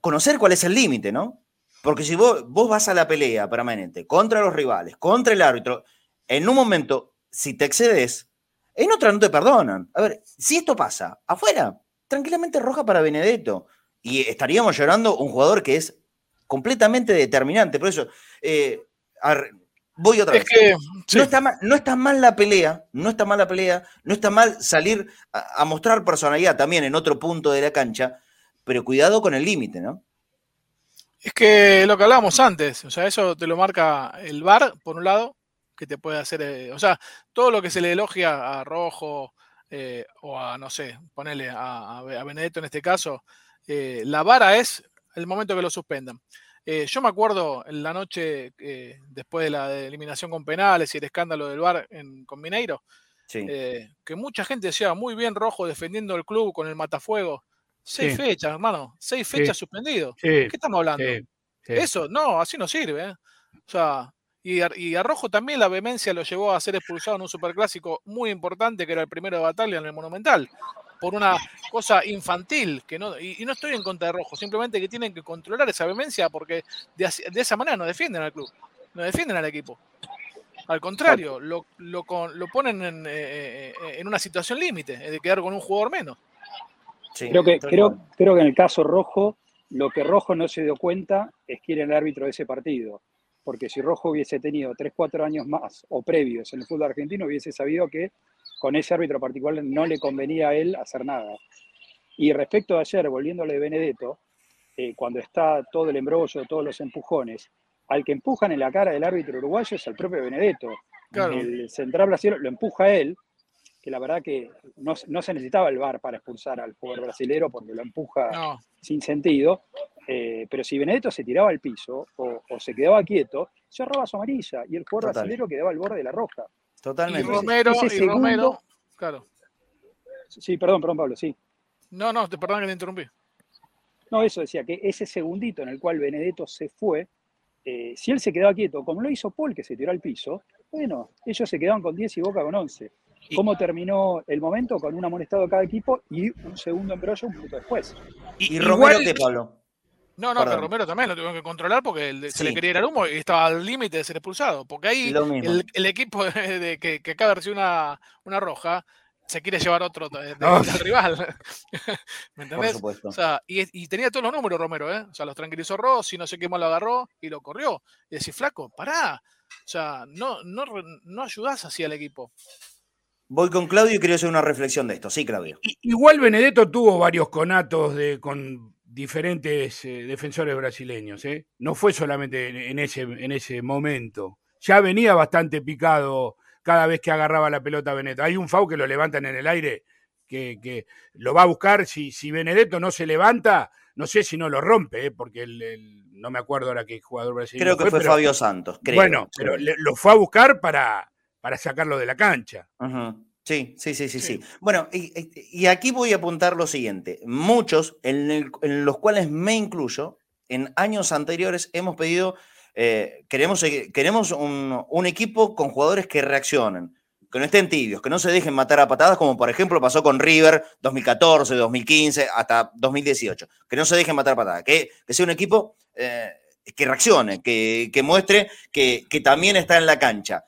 conocer cuál es el límite, ¿no? Porque si vos, vos vas a la pelea permanente contra los rivales, contra el árbitro, en un momento, si te excedes, en otra no te perdonan. A ver, si esto pasa afuera, tranquilamente roja para Benedetto. Y estaríamos llorando un jugador que es completamente determinante. Por eso, eh, voy otra vez. Es que, No, está mal, no está mal la pelea, no está mal la pelea, no está mal salir a, mostrar personalidad también en otro punto de la cancha, pero cuidado con el límite, ¿no? Es que lo que hablábamos antes, o sea, eso te lo marca el VAR, por un lado, que te puede hacer, eh, o sea, todo lo que se le elogia a Rojo eh, o a, no sé, ponerle a, Benedetto en este caso, eh, la vara es el momento que lo suspendan. yo me acuerdo en la noche después de la eliminación con penales y el escándalo del VAR con Mineiro, que mucha gente decía muy bien Rojo defendiendo el club con el matafuego. Seis fechas, hermano, seis fechas suspendido. ¿Qué estamos hablando? Eso, no, así no sirve. O sea, y a, Rojo también la vehemencia lo llevó a ser expulsado en un superclásico muy importante, que era el primero de batalla en el Monumental, por una cosa infantil. que no Y, no estoy en contra de Rojo, simplemente que tienen que controlar esa vehemencia porque de, esa manera no defienden al club, no defienden al equipo. Al contrario, lo, lo, ponen en, eh, eh, en una situación límite, de quedar con un jugador menos. Creo, que, creo, creo que en el caso Rojo, lo que Rojo no se dio cuenta es quién era el árbitro de ese partido porque si Rojo hubiese tenido 3, 4 años más o previos en el fútbol argentino, hubiese sabido que con ese árbitro particular no le convenía a él hacer nada. Y respecto a ayer, volviéndole de Benedetto, eh, cuando está todo el embrollo, todos los empujones, al que empujan en la cara del árbitro uruguayo es el propio Benedetto. El central brasileño lo empuja a él, que la verdad que no, se necesitaba el VAR para expulsar al jugador brasilero porque lo empuja sin sentido, eh, pero si Benedetto se tiraba al piso o, se quedaba quieto, se roba su amarilla y el jugador brasileño quedaba al borde de la roja. Totalmente. Y Romero, y Romero, claro. Sí, perdón, perdón, Pablo, sí. No, no, te perdón que te interrumpí. No, eso decía que ese segundito en el cual Benedetto se fue, eh, si él se quedaba quieto, como lo hizo Paul, que se tiró al piso, bueno, ellos se quedaban con 10 y Boca con 11. ¿Cómo terminó el momento? Con un amonestado cada equipo y un segundo embrollo un minuto después. ¿Y, Romero qué, Pablo? No, no, pero Romero también lo tuvieron que controlar porque se le quería ir al humo y estaba al límite de ser expulsado. Porque ahí el, equipo de, que, acaba de recibir una, una roja se quiere llevar otro de, rival. ¿Me entendés? O sea, y, tenía todos los números Romero, ¿eh? O sea, los tranquilizó Rossi, no sé qué más lo agarró y lo corrió. Y decís, flaco, pará. O sea, no, no, no ayudás así al equipo. Voy con Claudio y quería hacer una reflexión de esto. Sí, Claudio. Igual Benedetto tuvo varios conatos de, con diferentes eh, defensores brasileños. ¿eh? No fue solamente en ese, en ese momento. Ya venía bastante picado cada vez que agarraba la pelota Benedetto. Hay un FAU que lo levantan en el aire, que, lo va a buscar. Si, si Benedetto no se levanta, no sé si no lo rompe, ¿eh? porque no me acuerdo ahora qué jugador brasileño. Creo que fue, Fabio Santos. Bueno, pero lo fue a buscar para, para sacarlo de la cancha. Sí, sí, sí, sí, sí. Bueno, y, aquí voy a apuntar lo siguiente. Muchos, en, los cuales me incluyo, en años anteriores hemos pedido, eh, queremos, queremos un, equipo con jugadores que reaccionen, que no estén tibios, que no se dejen matar a patadas, como por ejemplo pasó con River 2014, 2015, hasta 2018. Que no se dejen matar a patadas, que, sea un equipo eh, que reaccione, que, muestre que, que también está en la cancha.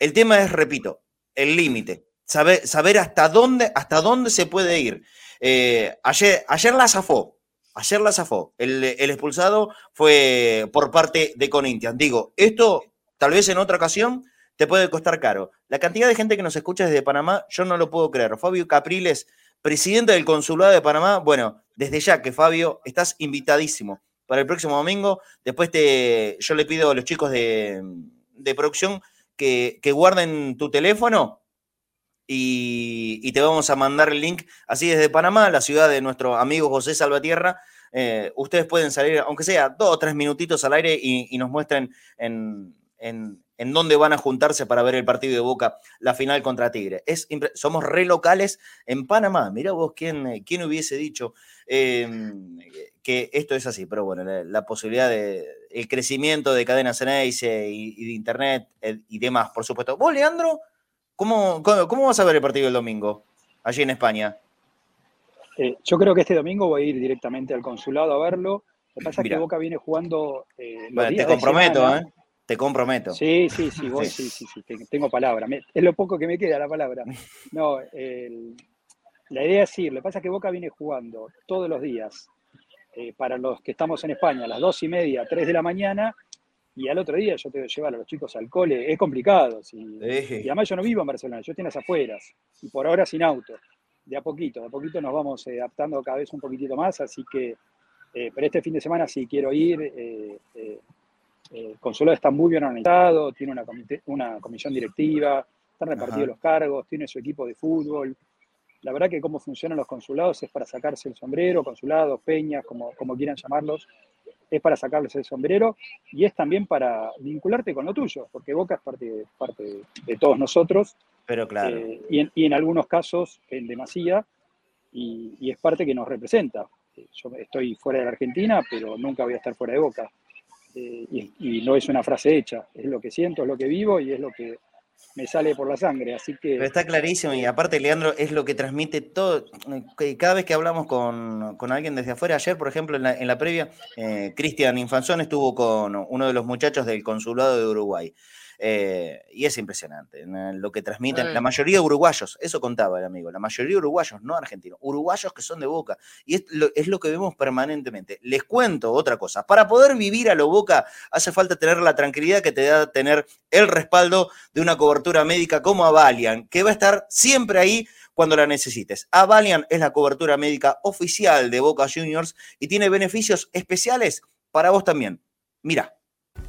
El tema es, repito, el límite. Saber, saber, hasta, dónde, hasta dónde se puede ir. Eh, ayer, ayer la zafó. Ayer la zafó. El, expulsado fue por parte de Corinthians. Digo, esto tal vez en otra ocasión te puede costar caro. La cantidad de gente que nos escucha desde Panamá, yo no lo puedo creer. Fabio Capriles, presidente del Consulado de Panamá. Bueno, desde ya que Fabio, estás invitadísimo para el próximo domingo. Después te, yo le pido a los chicos de, de producción que, guarden tu teléfono y, te vamos a mandar el link así desde Panamá, la ciudad de nuestro amigo José Salvatierra. Eh, ustedes pueden salir, aunque sea dos o tres minutitos al aire y, nos muestren en, en, dónde van a juntarse para ver el partido de Boca, la final contra Tigre. Es, somos re locales en Panamá. Mira vos quién, quién hubiese dicho em, que esto es así, pero bueno, la, posibilidad de el crecimiento de cadenas en y, y de internet eh, y demás, por supuesto. ¿Vos, Leandro, cómo, cómo, vas a ver el partido el domingo allí en España? Eh, yo creo que este domingo voy a ir directamente al consulado a verlo. Lo que pasa es que Boca viene jugando. Eh, te comprometo, ¿eh? Te comprometo. Sí, sí, sí, vos, sí, sí, sí, tengo palabra. es lo poco que me queda la palabra. No, la idea es ir. Lo que pasa es que Boca viene jugando todos los días eh, para los que estamos en España, a las dos y media, tres de la mañana, y al otro día yo tengo que llevar a los chicos al cole, es complicado. Y además yo no vivo en Barcelona, yo estoy en las afueras, y por ahora sin auto. De a poquito, de a poquito nos vamos eh, adaptando cada vez un poquitito más, así que, eh, pero este fin de semana sí quiero ir. Eh, el consulado está muy bien organizado, tiene una, una comisión directiva, están repartidos los cargos, tiene su equipo de fútbol. La verdad que cómo funcionan los consulados es para sacarse el sombrero, consulados, peñas, como, como quieran llamarlos, es para sacarles el sombrero y es también para vincularte con lo tuyo, porque Boca es parte, parte de todos nosotros. Pero claro. Eh, y, en, algunos casos en demasía, y, es parte que nos representa. Eh, yo estoy fuera de la Argentina, pero nunca voy a estar fuera de Boca. Eh, y, y, no es una frase hecha, es lo que siento, es lo que vivo y es lo que me sale por la sangre, así que... Pero está clarísimo y aparte, Leandro, es lo que transmite todo, cada vez que hablamos con, alguien desde afuera, ayer, por ejemplo, en la, previa, eh, Cristian Infanzón estuvo con uno de los muchachos del Consulado de Uruguay. Eh, y es impresionante lo que transmiten la mayoría de uruguayos, eso contaba el amigo, la mayoría de uruguayos, no argentinos, uruguayos que son de boca. Y es lo, es lo que vemos permanentemente. Les cuento otra cosa, para poder vivir a lo boca hace falta tener la tranquilidad que te da tener el respaldo de una cobertura médica como Avalian, que va a estar siempre ahí cuando la necesites. Avalian es la cobertura médica oficial de Boca Juniors y tiene beneficios especiales para vos también. Mira.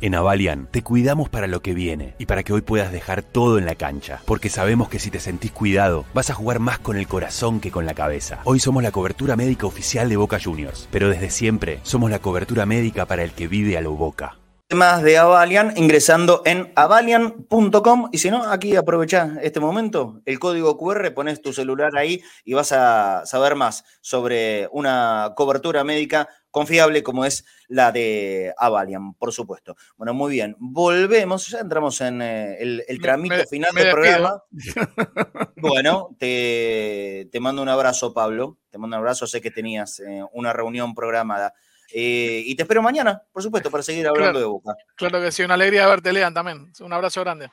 En Avalian te cuidamos para lo que viene y para que hoy puedas dejar todo en la cancha, porque sabemos que si te sentís cuidado, vas a jugar más con el corazón que con la cabeza. Hoy somos la cobertura médica oficial de Boca Juniors, pero desde siempre somos la cobertura médica para el que vive a lo Boca más de Avalian ingresando en avalian.com y si no, aquí aprovecha este momento, el código QR, pones tu celular ahí y vas a saber más sobre una cobertura médica confiable como es la de Avalian, por supuesto. Bueno, muy bien, volvemos, ya entramos en eh, el, tramito final del programa. Bueno, te, mando un abrazo, Pablo, te mando un abrazo, sé que tenías eh, una reunión programada. Eh, y te espero mañana, por supuesto, para seguir hablando de Boca. Claro que sí, una alegría verte, Lean, también. Un abrazo grande.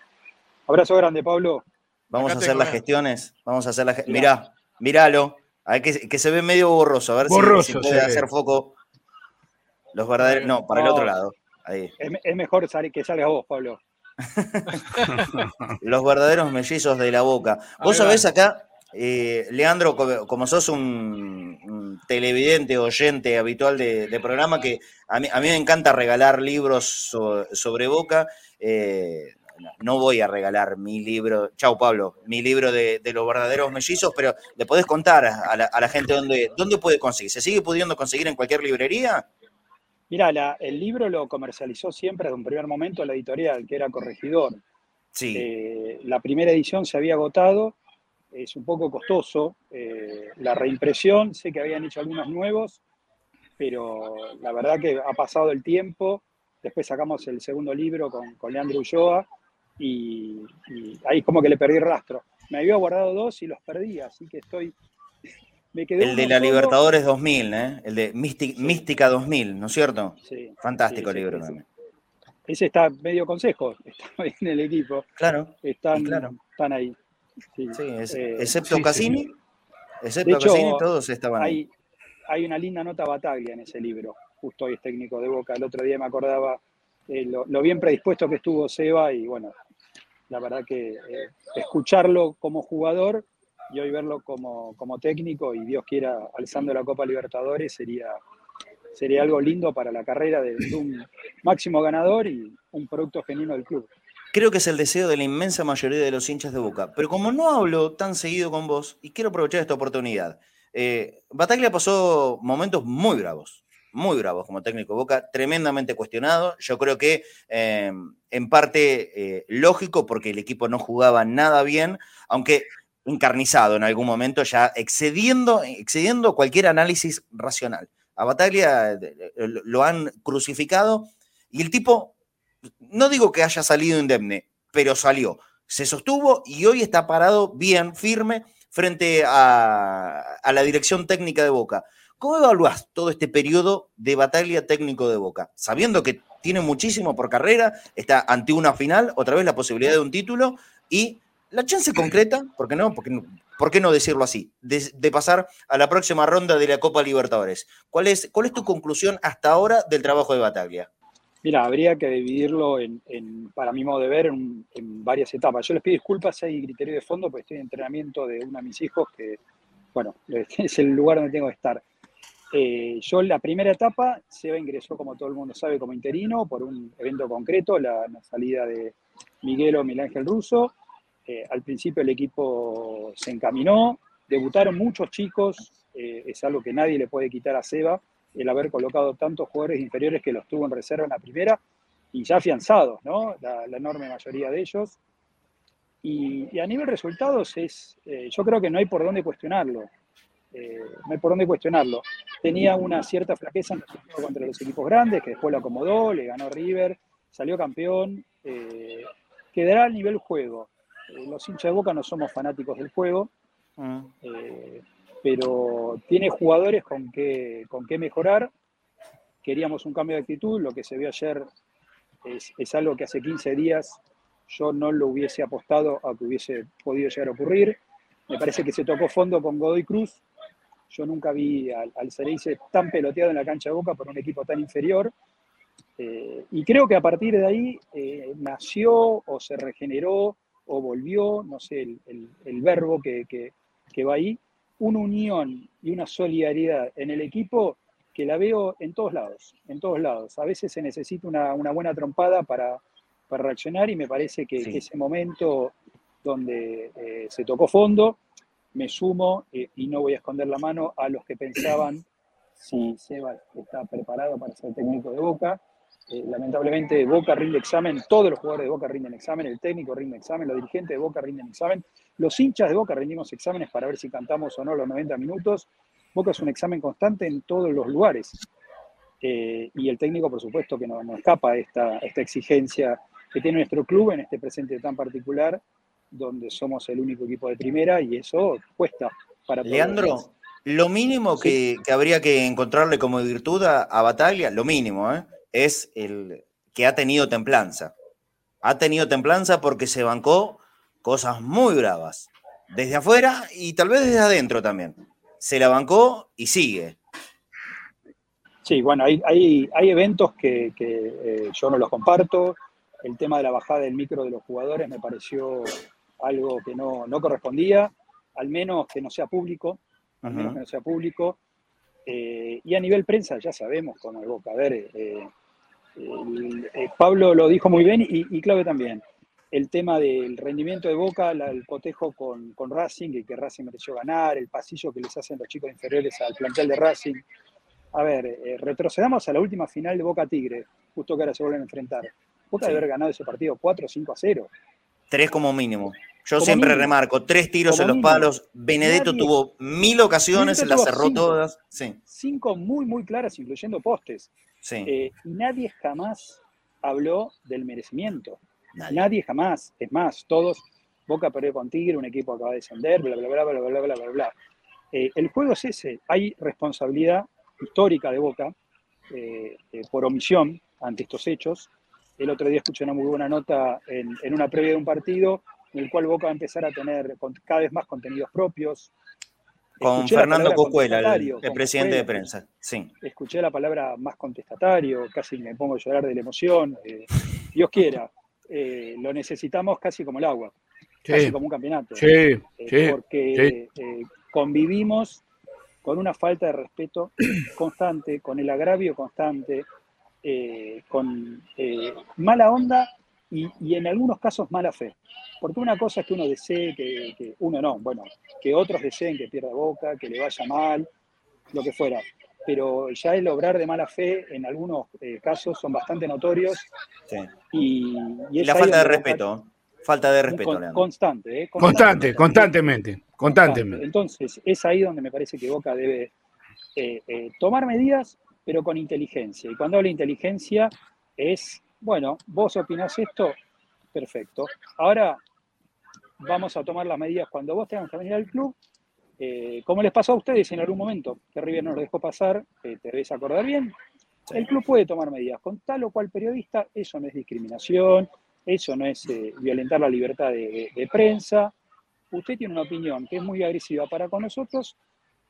Abrazo grande, Pablo. Vamos a hacer las gestiones. Vamos a hacer las Mirá, míralo. A ver, que, se ve medio borroso. A ver si, puede hacer foco. Los verdaderos. No, para el otro lado. Ahí. Es, mejor que salga vos, Pablo. Los verdaderos mellizos de la boca. Vos sabés acá, eh, Leandro, como, sos un, televidente, oyente habitual de, programa, que a mí, me encanta regalar libros sobre Boca. Eh, no voy a regalar mi libro, chau Pablo, mi libro de, los verdaderos mellizos, pero le podés contar a la, gente dónde, dónde puede conseguir. ¿Se sigue pudiendo conseguir en cualquier librería? Mira, el libro lo comercializó siempre desde un primer momento la editorial, que era Corregidor. Sí. Eh, la primera edición se había agotado es un poco costoso. Eh, la reimpresión, sé que habían hecho algunos nuevos, pero la verdad que ha pasado el tiempo. Después sacamos el segundo libro con, con Leandro Ulloa y, ahí como que le perdí rastro. Me había guardado dos y los perdí, así que estoy... Me el de la Libertadores 2000, ¿eh? el de Mística 2000, ¿no es cierto? Sí. Fantástico libro también. Ese está medio consejo, está en el equipo. Claro. Están, claro. están ahí. Sí, eh, excepto Cassini, excepto Cassini, todos estaban ahí. Hay una linda nota Bataglia en ese libro, justo hoy es técnico de Boca. El otro día me acordaba eh, lo, bien predispuesto que estuvo Seba y bueno, la verdad que escucharlo como jugador y hoy verlo como, como técnico y Dios quiera alzando la Copa Libertadores sería, sería algo lindo para la carrera de un máximo ganador y un producto genuino del club. Creo que es el deseo de la inmensa mayoría de los hinchas de Boca. Pero como no hablo tan seguido con vos, y quiero aprovechar esta oportunidad, eh, Bataglia pasó momentos muy bravos, muy bravos como técnico Boca, tremendamente cuestionado. Yo creo que eh, en parte eh, lógico porque el equipo no jugaba nada bien, aunque encarnizado en algún momento, ya excediendo, excediendo cualquier análisis racional. A Bataglia lo han crucificado y el tipo no digo que haya salido indemne, pero salió. Se sostuvo y hoy está parado bien, firme, frente a, la dirección técnica de Boca. ¿Cómo evaluás todo este periodo de batalla técnico de Boca? Sabiendo que tiene muchísimo por carrera, está ante una final, otra vez la posibilidad de un título y la chance concreta, ¿por qué no? ¿Por qué no decirlo así? De, pasar a la próxima ronda de la Copa Libertadores. ¿Cuál es, ¿Cuál es tu conclusión hasta ahora del trabajo de Bataglia? Mira, habría que dividirlo en, para mi modo de ver, en, varias etapas. Yo les pido disculpas si hay criterio de fondo, porque estoy en entrenamiento de uno de mis hijos, que, bueno, es el lugar donde tengo que estar. Eh, yo la primera etapa, Seba ingresó, como todo el mundo sabe, como interino por un evento concreto, la, salida de Miguel Miguel Ángel Russo. Eh, al principio el equipo se encaminó, debutaron muchos chicos, eh, es algo que nadie le puede quitar a Seba, el haber colocado tantos jugadores inferiores que los tuvo en reserva en la primera y ya afianzados, ¿no? La, enorme mayoría de ellos. Y, a nivel resultados es, eh, yo creo que no hay por dónde cuestionarlo. No hay por dónde cuestionarlo. Tenía una cierta flaqueza contra los equipos grandes, que después lo acomodó, le ganó River, salió campeón. Quedará al nivel juego. Los hinchas de Boca no somos fanáticos del juego. Mm pero tiene jugadores con qué, con qué mejorar. Queríamos un cambio de actitud, lo que se vio ayer es, algo que hace 15 días yo no lo hubiese apostado a que hubiese podido llegar a ocurrir. Me parece que se tocó fondo con Godoy Cruz. Yo nunca vi al, al tan peloteado en la cancha de Boca por un equipo tan inferior. Eh, y creo que a partir de ahí eh, nació o se regeneró o volvió, no sé, el, verbo que, que va ahí, una unión y una solidaridad en el equipo que la veo en todos lados, en todos lados. A veces se necesita una, buena trompada para, reaccionar y me parece que, ese momento donde eh, se tocó fondo, me sumo eh, y no voy a esconder la mano a los que pensaban si Seba está preparado para ser técnico de Boca, eh, lamentablemente Boca rinde examen, todos los jugadores de Boca rinden examen, el técnico rinde examen, los dirigentes de Boca rinden examen, los hinchas de Boca rendimos exámenes para ver si cantamos o no los 90 minutos. Boca es un examen constante en todos los lugares. Eh, y el técnico, por supuesto, que no, escapa esta, esta exigencia que tiene nuestro club en este presente tan particular, donde somos el único equipo de primera y eso cuesta para todos. Leandro, lo mínimo que, habría que encontrarle como virtud a, a Bataglia, lo mínimo, ¿eh? Es el que ha tenido templanza. Ha tenido templanza porque se bancó cosas muy bravas, desde afuera y tal vez desde adentro también. Se la bancó y sigue. Sí, bueno, hay, hay, hay eventos que, eh, yo no los comparto. El tema de la bajada del micro de los jugadores me pareció algo que no, correspondía, al menos que no sea público, al menos que no sea público. Eh, y a nivel prensa ya sabemos cómo es Boca. A ver, eh, eh, Pablo lo dijo muy bien y, y, Claudio también. El tema del rendimiento de Boca, el cotejo con, Racing, y que Racing mereció ganar, el pasillo que les hacen los chicos inferiores al plantel de Racing. A ver, eh, retrocedamos a la última final de Boca Tigre, justo que ahora se vuelven a enfrentar. Boca debe haber ganado ese partido 4 5 a 0. Tres como mínimo. Yo siempre remarco, tres tiros en los palos. Benedetto tuvo mil ocasiones, las cerró todas. Sí. Cinco muy, muy claras, incluyendo postes. Eh, y nadie jamás habló del merecimiento. Nadie. jamás. Es más, todos, Boca perdió con Tigre, un equipo acaba de descender, bla, bla, bla, bla, bla, bla, bla, bla. Eh, el juego es ese. Hay responsabilidad histórica de Boca eh, por omisión ante estos hechos. El otro día escuché una muy buena nota en, en una previa de un partido en el cual Boca va a empezar a tener cada vez más contenidos propios, con Fernando Cocuela, el, presidente de prensa. Sí. Escuché la palabra más contestatario, casi me pongo a llorar de la emoción. Eh, Dios quiera, eh, lo necesitamos casi como el agua, casi como un campeonato. Sí, eh, porque convivimos con una falta de respeto constante, con el agravio constante, con mala onda y, en algunos casos mala fe. Porque una cosa es que uno desee que, uno no, bueno, que otros deseen que pierda boca, que le vaya mal, lo que fuera. Pero ya el obrar de mala fe en algunos eh, casos son bastante notorios. Y, la falta de respeto. falta de respeto, Constante, ¿eh? Constante, constantemente, constantemente. Entonces, es ahí donde me parece que Boca debe eh, eh, tomar medidas, pero con inteligencia. Y cuando hablo de inteligencia, es bueno, vos opinás esto, perfecto. Ahora vamos a tomar las medidas cuando vos tengas que venir al club. Eh, como les pasó a ustedes en algún momento, que River no lo dejó pasar, eh, te debes acordar bien. El club puede tomar medidas. Con tal o cual periodista, eso no es discriminación, eso no es eh, violentar la libertad de, de prensa. Usted tiene una opinión que es muy agresiva para con nosotros.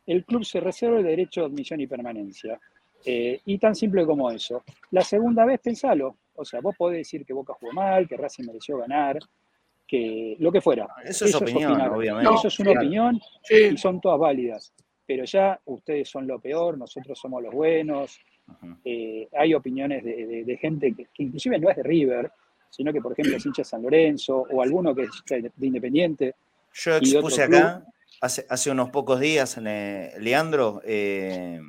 El club se reserva el derecho de admisión y permanencia. Eh, y tan simple como eso. La segunda vez, pensalo. O sea, vos podés decir que Boca jugó mal, que Racing mereció ganar, que lo que fuera. Eso es opinión, obviamente. eso es una opinión y son todas válidas. Pero ya ustedes son lo peor, nosotros somos los buenos. Eh, hay opiniones de, gente que, inclusive no es de River, sino que, por ejemplo, es hincha de San Lorenzo o alguno que es de Independiente. Yo expuse acá hace, hace unos pocos días, Leandro, eh,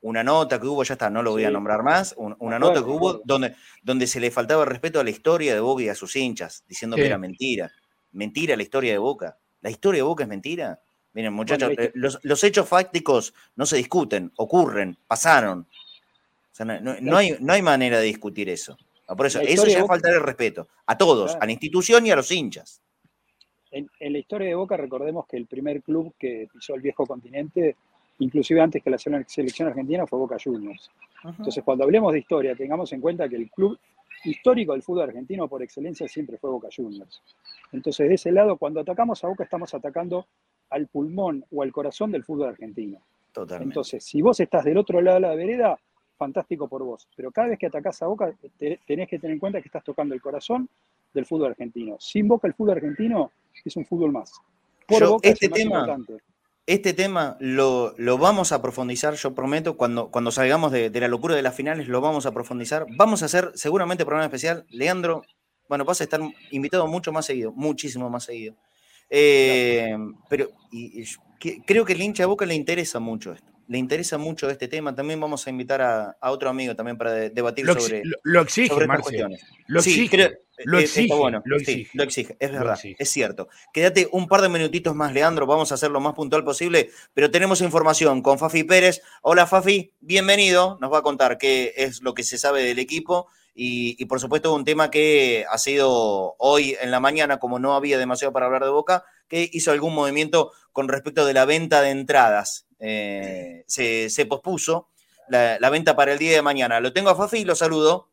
una nota que hubo, ya está, no lo voy a nombrar más, una nota que hubo donde, donde se le faltaba el respeto a la historia de Boca y a sus hinchas, diciendo que era mentira. Mentira la historia de Boca. ¿La historia de Boca es mentira? Miren, muchachos, eh, los, hechos fácticos no se discuten, ocurren, pasaron. no, hay, no hay manera de discutir eso. Por eso, eso ya es faltar el respeto a todos, a la institución y a los hinchas. En, en, la historia de Boca recordemos que el primer club que pisó el viejo continente inclusive antes que la selección argentina, fue Boca Juniors. Entonces, cuando hablemos de historia, tengamos en cuenta que el club histórico del fútbol argentino por excelencia siempre fue Boca Juniors. Entonces, de ese lado, cuando atacamos a Boca, estamos atacando al pulmón o al corazón del fútbol argentino. Totalmente. Entonces, si vos estás del otro lado de la vereda, fantástico por vos. Pero cada vez que atacás a Boca, tenés que tener en cuenta que estás tocando el corazón del fútbol argentino. Sin Boca, el fútbol argentino es un fútbol más. Por Boca este es más tema, importante este tema lo, vamos a profundizar, yo prometo, cuando, cuando salgamos de, la locura de las finales, lo vamos a profundizar. Vamos a hacer seguramente programa especial. Leandro, bueno, vas a estar invitado mucho más seguido, muchísimo más seguido. Eh, pero creo que el hincha de Boca le interesa mucho esto le interesa mucho este tema. También vamos a invitar a, otro amigo también para debatir sobre, lo, exige, sobre estas cuestiones. Lo exige, lo, exige, bueno, lo, exige, es verdad, es cierto. Quédate un par de minutitos más, Leandro, vamos a hacer lo más puntual posible, pero tenemos información con Fafi Pérez. Hola Fafi, bienvenido, nos va a contar qué es lo que se sabe del equipo y, por supuesto un tema que ha sido hoy en la mañana, como no había demasiado para hablar de Boca, que hizo algún movimiento con respecto de la venta de entradas. Eh, se, pospuso la, venta para el día de mañana. Lo tengo a Fafi y lo saludo.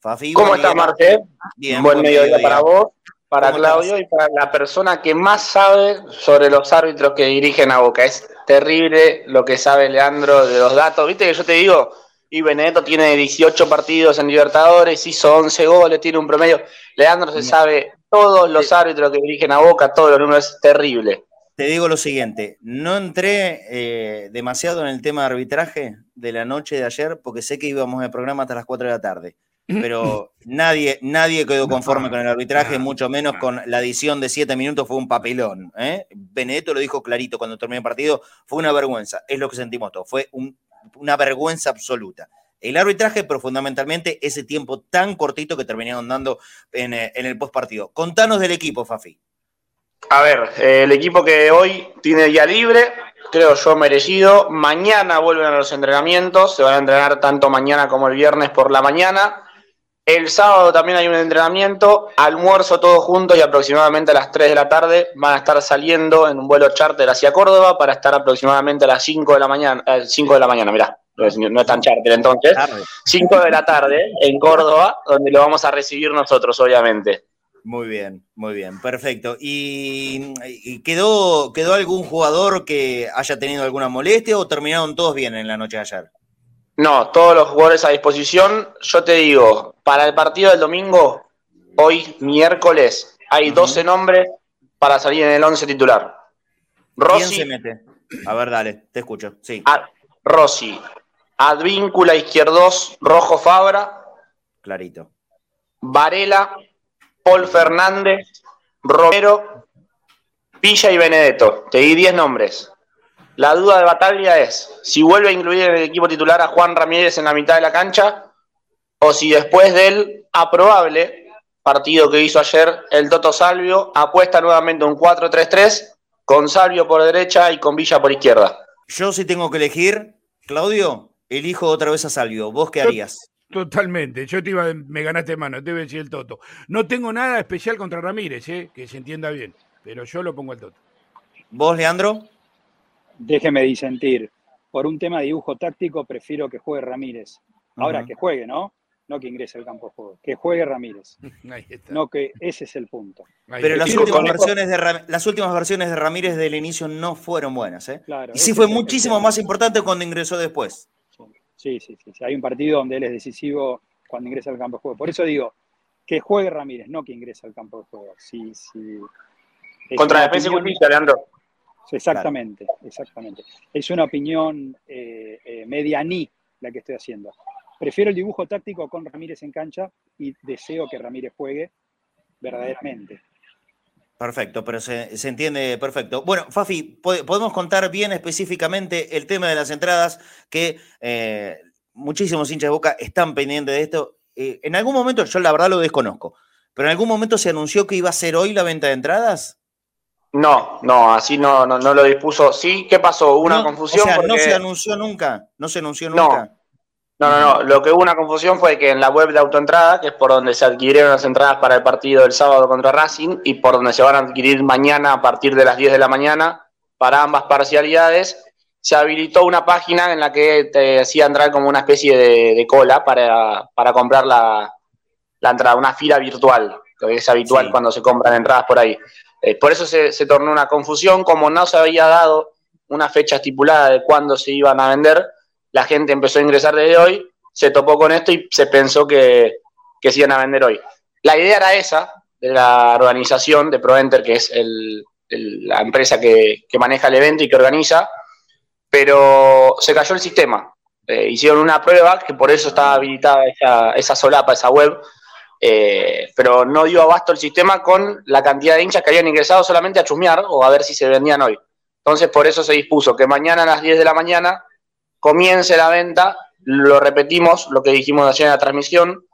Fafi, ¿Cómo estás, Marce? Bien, buen, mediodía, para vos, para Claudio y para la persona que más sabe sobre los árbitros que dirigen a Boca. Es terrible lo que sabe Leandro de los datos. Viste que yo te digo, y Benedetto tiene 18 partidos en Libertadores, hizo 11 goles, tiene un promedio. Leandro se sabe todos los árbitros que dirigen a Boca, todos los números, es terrible. Te digo lo siguiente, no entré eh, demasiado en el tema de arbitraje de la noche de ayer porque sé que íbamos al programa hasta las 4 de la tarde, pero nadie, nadie quedó conforme con el arbitraje, mucho menos con la edición de 7 minutos, fue un papelón. ¿eh? Benedetto lo dijo clarito cuando terminó el partido, fue una vergüenza, es lo que sentimos todos, fue un una vergüenza absoluta. El arbitraje, pero fundamentalmente ese tiempo tan cortito que terminaron dando en, eh, en el postpartido. Contanos del equipo, Fafi. A ver, eh, el equipo que hoy tiene día libre, creo yo merecido. Mañana vuelven a los entrenamientos, se van a entrenar tanto mañana como el viernes por la mañana. El sábado también hay un entrenamiento, almuerzo todos juntos y aproximadamente a las 3 de la tarde van a estar saliendo en un vuelo charter hacia Córdoba para estar aproximadamente a las 5 de la mañana, 5 eh, de la mañana, mirá, no es, tan charter entonces, 5 de la tarde en Córdoba, donde lo vamos a recibir nosotros, obviamente. Muy bien, muy bien, perfecto. ¿Y, quedó, quedó algún jugador que haya tenido alguna molestia o terminaron todos bien en la noche de ayer? No, todos los jugadores a disposición. Yo te digo, para el partido del domingo, hoy miércoles, hay 12 nombres para salir en el 11 titular. Rossi, ¿Quién se mete? A ver, dale, te escucho. Sí. Rossi, Advíncula Izquierdos, Rojo Fabra. Clarito. Varela, Paul Fernández, Romero, Villa y Benedetto. Te di 10 nombres. La duda de Bataglia es si vuelve a incluir en el equipo titular a Juan Ramírez en la mitad de la cancha o si después del aprobable partido que hizo ayer el Toto Salvio apuesta nuevamente un 4-3-3 con Salvio por derecha y con Villa por izquierda. Yo sí tengo que elegir, Claudio, elijo otra vez a Salvio. ¿Vos qué harías? Totalmente, yo te iba, me ganaste mano, te iba a decir el Toto. No tengo nada especial contra Ramírez, ¿eh? que se entienda bien, pero yo lo pongo al Toto. ¿Vos, Leandro? déjeme disentir. Por un tema de dibujo táctico, prefiero que juegue Ramírez. Ahora, que juegue, ¿no? No que ingrese al campo de juego. Que juegue Ramírez. No que ese es el punto. Pero las últimas, versiones de las últimas versiones de Ramírez del inicio no fueron buenas. ¿eh? y sí fue muchísimo más importante cuando ingresó después. Sí, sí, sí, Hay un partido donde él es decisivo cuando ingresa al campo de juego. Por eso digo, que juegue Ramírez, no que ingrese al campo de juego. Sí, sí. Contra Defensa y Justicia, Leandro. Exactamente, exactamente. Es una opinión eh, eh, medianí la que estoy haciendo. Prefiero el dibujo táctico con Ramírez en cancha y deseo que Ramírez juegue verdaderamente. Perfecto, pero se, entiende perfecto. Bueno, Fafi, podemos contar bien específicamente el tema de las entradas, que eh, muchísimos hinchas de Boca están pendientes de esto. Eh, en algún momento, yo la verdad lo desconozco, pero en algún momento se anunció que iba a ser hoy la venta de entradas. No, no, así no, no, lo dispuso. Sí, ¿qué pasó? ¿Hubo una confusión. O sea, no se anunció nunca, no se anunció nunca. No, no, no. Lo que hubo una confusión fue que en la web de autoentrada, que es por donde se adquirieron las entradas para el partido del sábado contra Racing y por donde se van a adquirir mañana a partir de las 10 de la mañana para ambas parcialidades, se habilitó una página en la que te hacía entrar como una especie de, cola para, comprar la, entrada, una fila virtual, que es habitual cuando se compran entradas por ahí. Eh, por eso se, se tornó una confusión, como no se había dado una fecha estipulada de cuándo se iban a vender la gente empezó a ingresar desde hoy, se topó con esto y se pensó que, que se iban a vender hoy. La idea era esa, de la organización de ProEnter, que es la empresa que, maneja el evento y que organiza, pero se cayó el sistema. Eh, hicieron una prueba, que por eso estaba habilitada esa, solapa, esa web, eh, pero no dio abasto el sistema con la cantidad de hinchas que habían ingresado solamente a chumear o a ver si se vendían hoy. Entonces, por eso se dispuso que mañana a las 10 de la mañana comience la venta, lo repetimos, lo que dijimos ayer en la transmisión,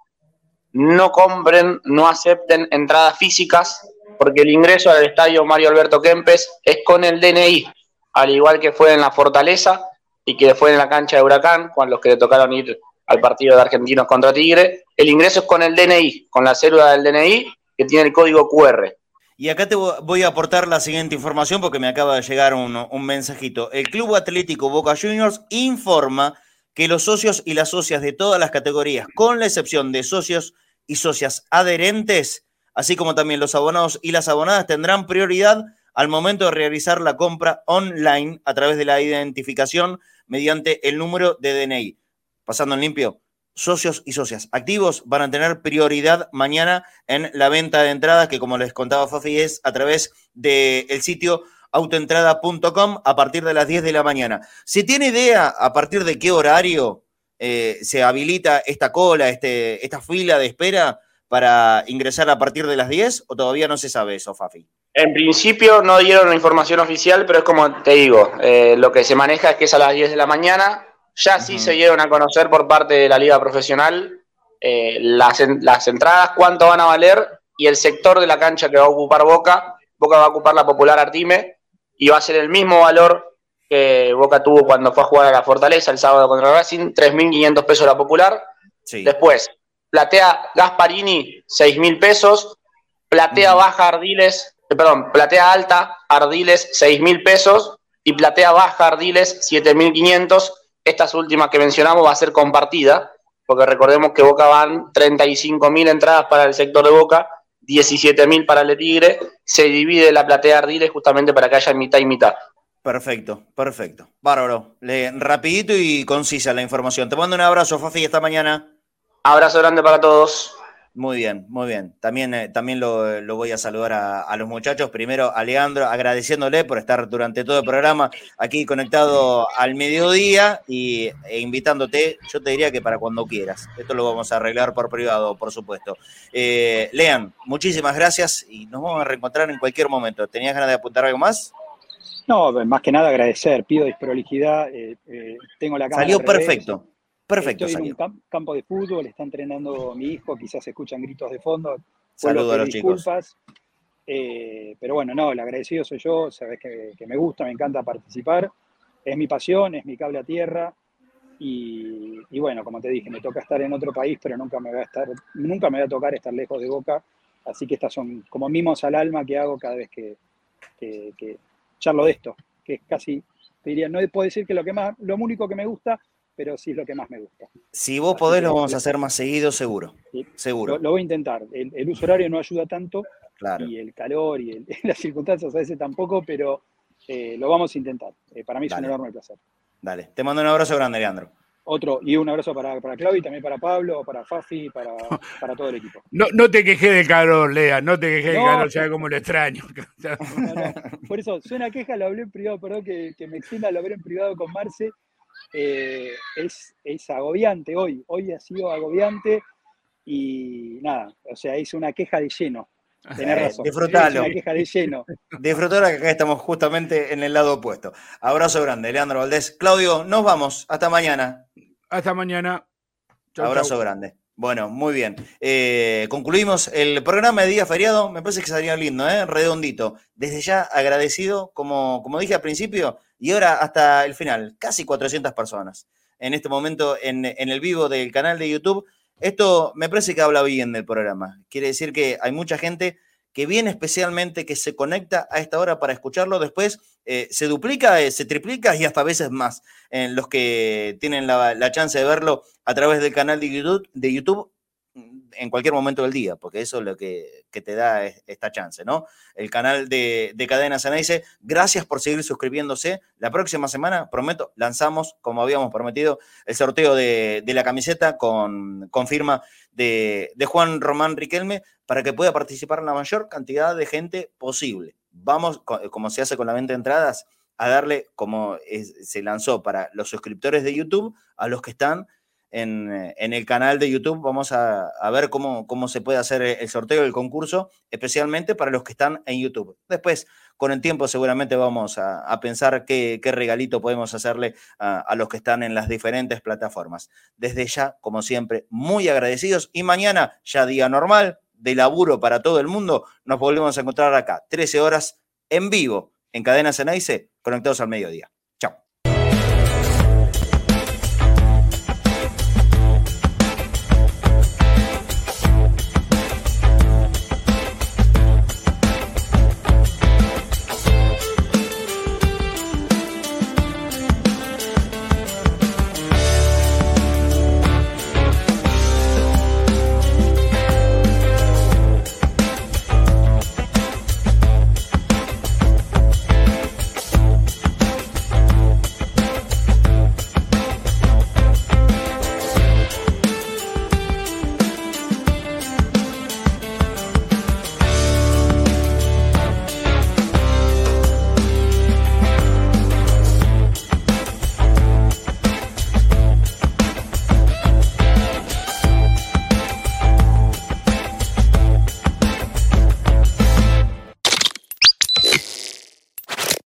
no compren, no acepten entradas físicas, porque el ingreso al estadio Mario Alberto Kempes es con el DNI, al igual que fue en la Fortaleza y que fue en la cancha de Huracán, con los que le tocaron ir al partido de Argentinos contra Tigre. El ingreso es con el DNI, con la célula del DNI, que tiene el código QR. Y acá te voy a aportar la siguiente información porque me acaba de llegar un, mensajito. El Club Atlético Boca Juniors informa que los socios y las socias de todas las categorías, con la excepción de socios y socias adherentes, así como también los abonados y las abonadas, tendrán prioridad al momento de realizar la compra online a través de la identificación mediante el número de DNI. Pasando en limpio, socios y socias activos van a tener prioridad mañana en la venta de entradas, que como les contaba Fafi, es a través del sitio autoentrada.com a partir de las 10 de la mañana. ¿Se tiene idea a partir de qué horario eh, se habilita esta cola, este, esta fila de espera para ingresar a partir de las 10 o todavía no se sabe eso, Fafi? En principio no dieron la información oficial, pero es como te digo, eh, lo que se maneja es que es a las 10 de la mañana, ya sí se dieron a conocer por parte de la liga profesional eh, las, las entradas, cuánto van a valer y el sector de la cancha que va a ocupar Boca. Boca va a ocupar la popular Artime y va a ser el mismo valor que Boca tuvo cuando fue a jugar a la Fortaleza el sábado contra Racing, 3.500 pesos la popular. Después, platea Gasparini, 6.000 pesos. Platea baja Ardiles, eh, perdón, platea alta Ardiles, 6.000 pesos. Y platea baja Ardiles, 7.500 estas últimas que mencionamos va a ser compartida, porque recordemos que Boca van 35.000 entradas para el sector de Boca, 17.000 para el de Tigre, se divide la platea Ardiles justamente para que haya mitad y mitad. Perfecto, perfecto. Bárbaro. Le, rapidito y concisa la información. Te mando un abrazo, Fafi, esta mañana. Abrazo grande para todos. Muy bien, muy bien. También, eh, también lo, voy a saludar a, los muchachos. Primero a Leandro, agradeciéndole por estar durante todo el programa aquí conectado al mediodía y, e invitándote, yo te diría que para cuando quieras. Esto lo vamos a arreglar por privado, por supuesto. Eh, Lean, muchísimas gracias y nos vamos a reencontrar en cualquier momento. ¿Tenías ganas de apuntar algo más? No, más que nada agradecer, pido disprolijidad. Eh, tengo la cámara. Salió perfecto. Perfecto. Estoy en un campo de fútbol, está entrenando mi hijo, quizás escuchan gritos de fondo. Saludos a los disculpas. Eh, pero bueno, no, el agradecido soy yo, sabes que, me gusta, me encanta participar. Es mi pasión, es mi cable a tierra. Y, bueno, como te dije, me toca estar en otro país, pero nunca me va a estar, nunca me va a tocar estar lejos de Boca. Así que estas son como mimos al alma que hago cada vez que, que charlo de esto, que es casi, te diría, no puedo decir que lo que más, lo único que me gusta, pero sí es lo que más me gusta. Si vos podés, lo vamos a hacer más seguido, seguro. Seguro. Lo, voy a intentar. El, uso horario no ayuda tanto, y el calor y las circunstancias a veces tampoco, pero eh, lo vamos a intentar. Eh, para mí es un enorme placer. Dale, te mando un abrazo grande, Leandro. otro, y un abrazo para, para Claudio y también para Pablo, para Fafi, para, para todo el equipo. No, no te quejes del calor, Lea, no te quejes del calor, ya como lo extraño. Por eso, suena queja, lo hablé en privado, perdón que, que me extienda, lo hablé en privado con Marce. Eh, es, es agobiante hoy, hoy ha sido agobiante y nada, o sea, hice una queja de lleno. Tenés razón. Disfrutalo. Una queja de lleno. Disfrutalo que acá estamos justamente en el lado opuesto. Abrazo grande, Leandro Valdés. Claudio, nos vamos. Hasta mañana. Hasta mañana. Abrazo grande. Bueno, muy bien. Eh, concluimos el programa de día feriado. Me parece que sería lindo, ¿eh? redondito. Desde ya agradecido, como, como dije al principio, y ahora hasta el final, casi 400 personas en este momento en, en el vivo del canal de YouTube. Esto me parece que habla bien del programa. Quiere decir que hay mucha gente que viene especialmente, que se conecta a esta hora para escucharlo. Después eh, se duplica, eh, se triplica y hasta veces más en los que tienen la, la, chance de verlo a través del canal de YouTube, de YouTube en cualquier momento del día, porque eso es lo que, que te da esta chance, ¿no? El canal de, de Cadena Ceneice, gracias por seguir suscribiéndose. La próxima semana, prometo, lanzamos, como habíamos prometido, el sorteo de, de la camiseta con, con firma de, de, Juan Román Riquelme para que pueda participar la mayor cantidad de gente posible. Vamos, como se hace con la venta de entradas, a darle, como se lanzó para los suscriptores de YouTube, a los que están en, en, el canal de YouTube. Vamos a, ver cómo, cómo se puede hacer el sorteo del concurso, especialmente para los que están en YouTube. Después, con el tiempo, seguramente vamos a, pensar qué, regalito podemos hacerle a, los que están en las diferentes plataformas. Desde ya, como siempre, muy agradecidos. Y mañana, ya día normal, de laburo para todo el mundo, nos volvemos a encontrar acá, 13 horas en vivo, en Cadena Ceneice, conectados al mediodía.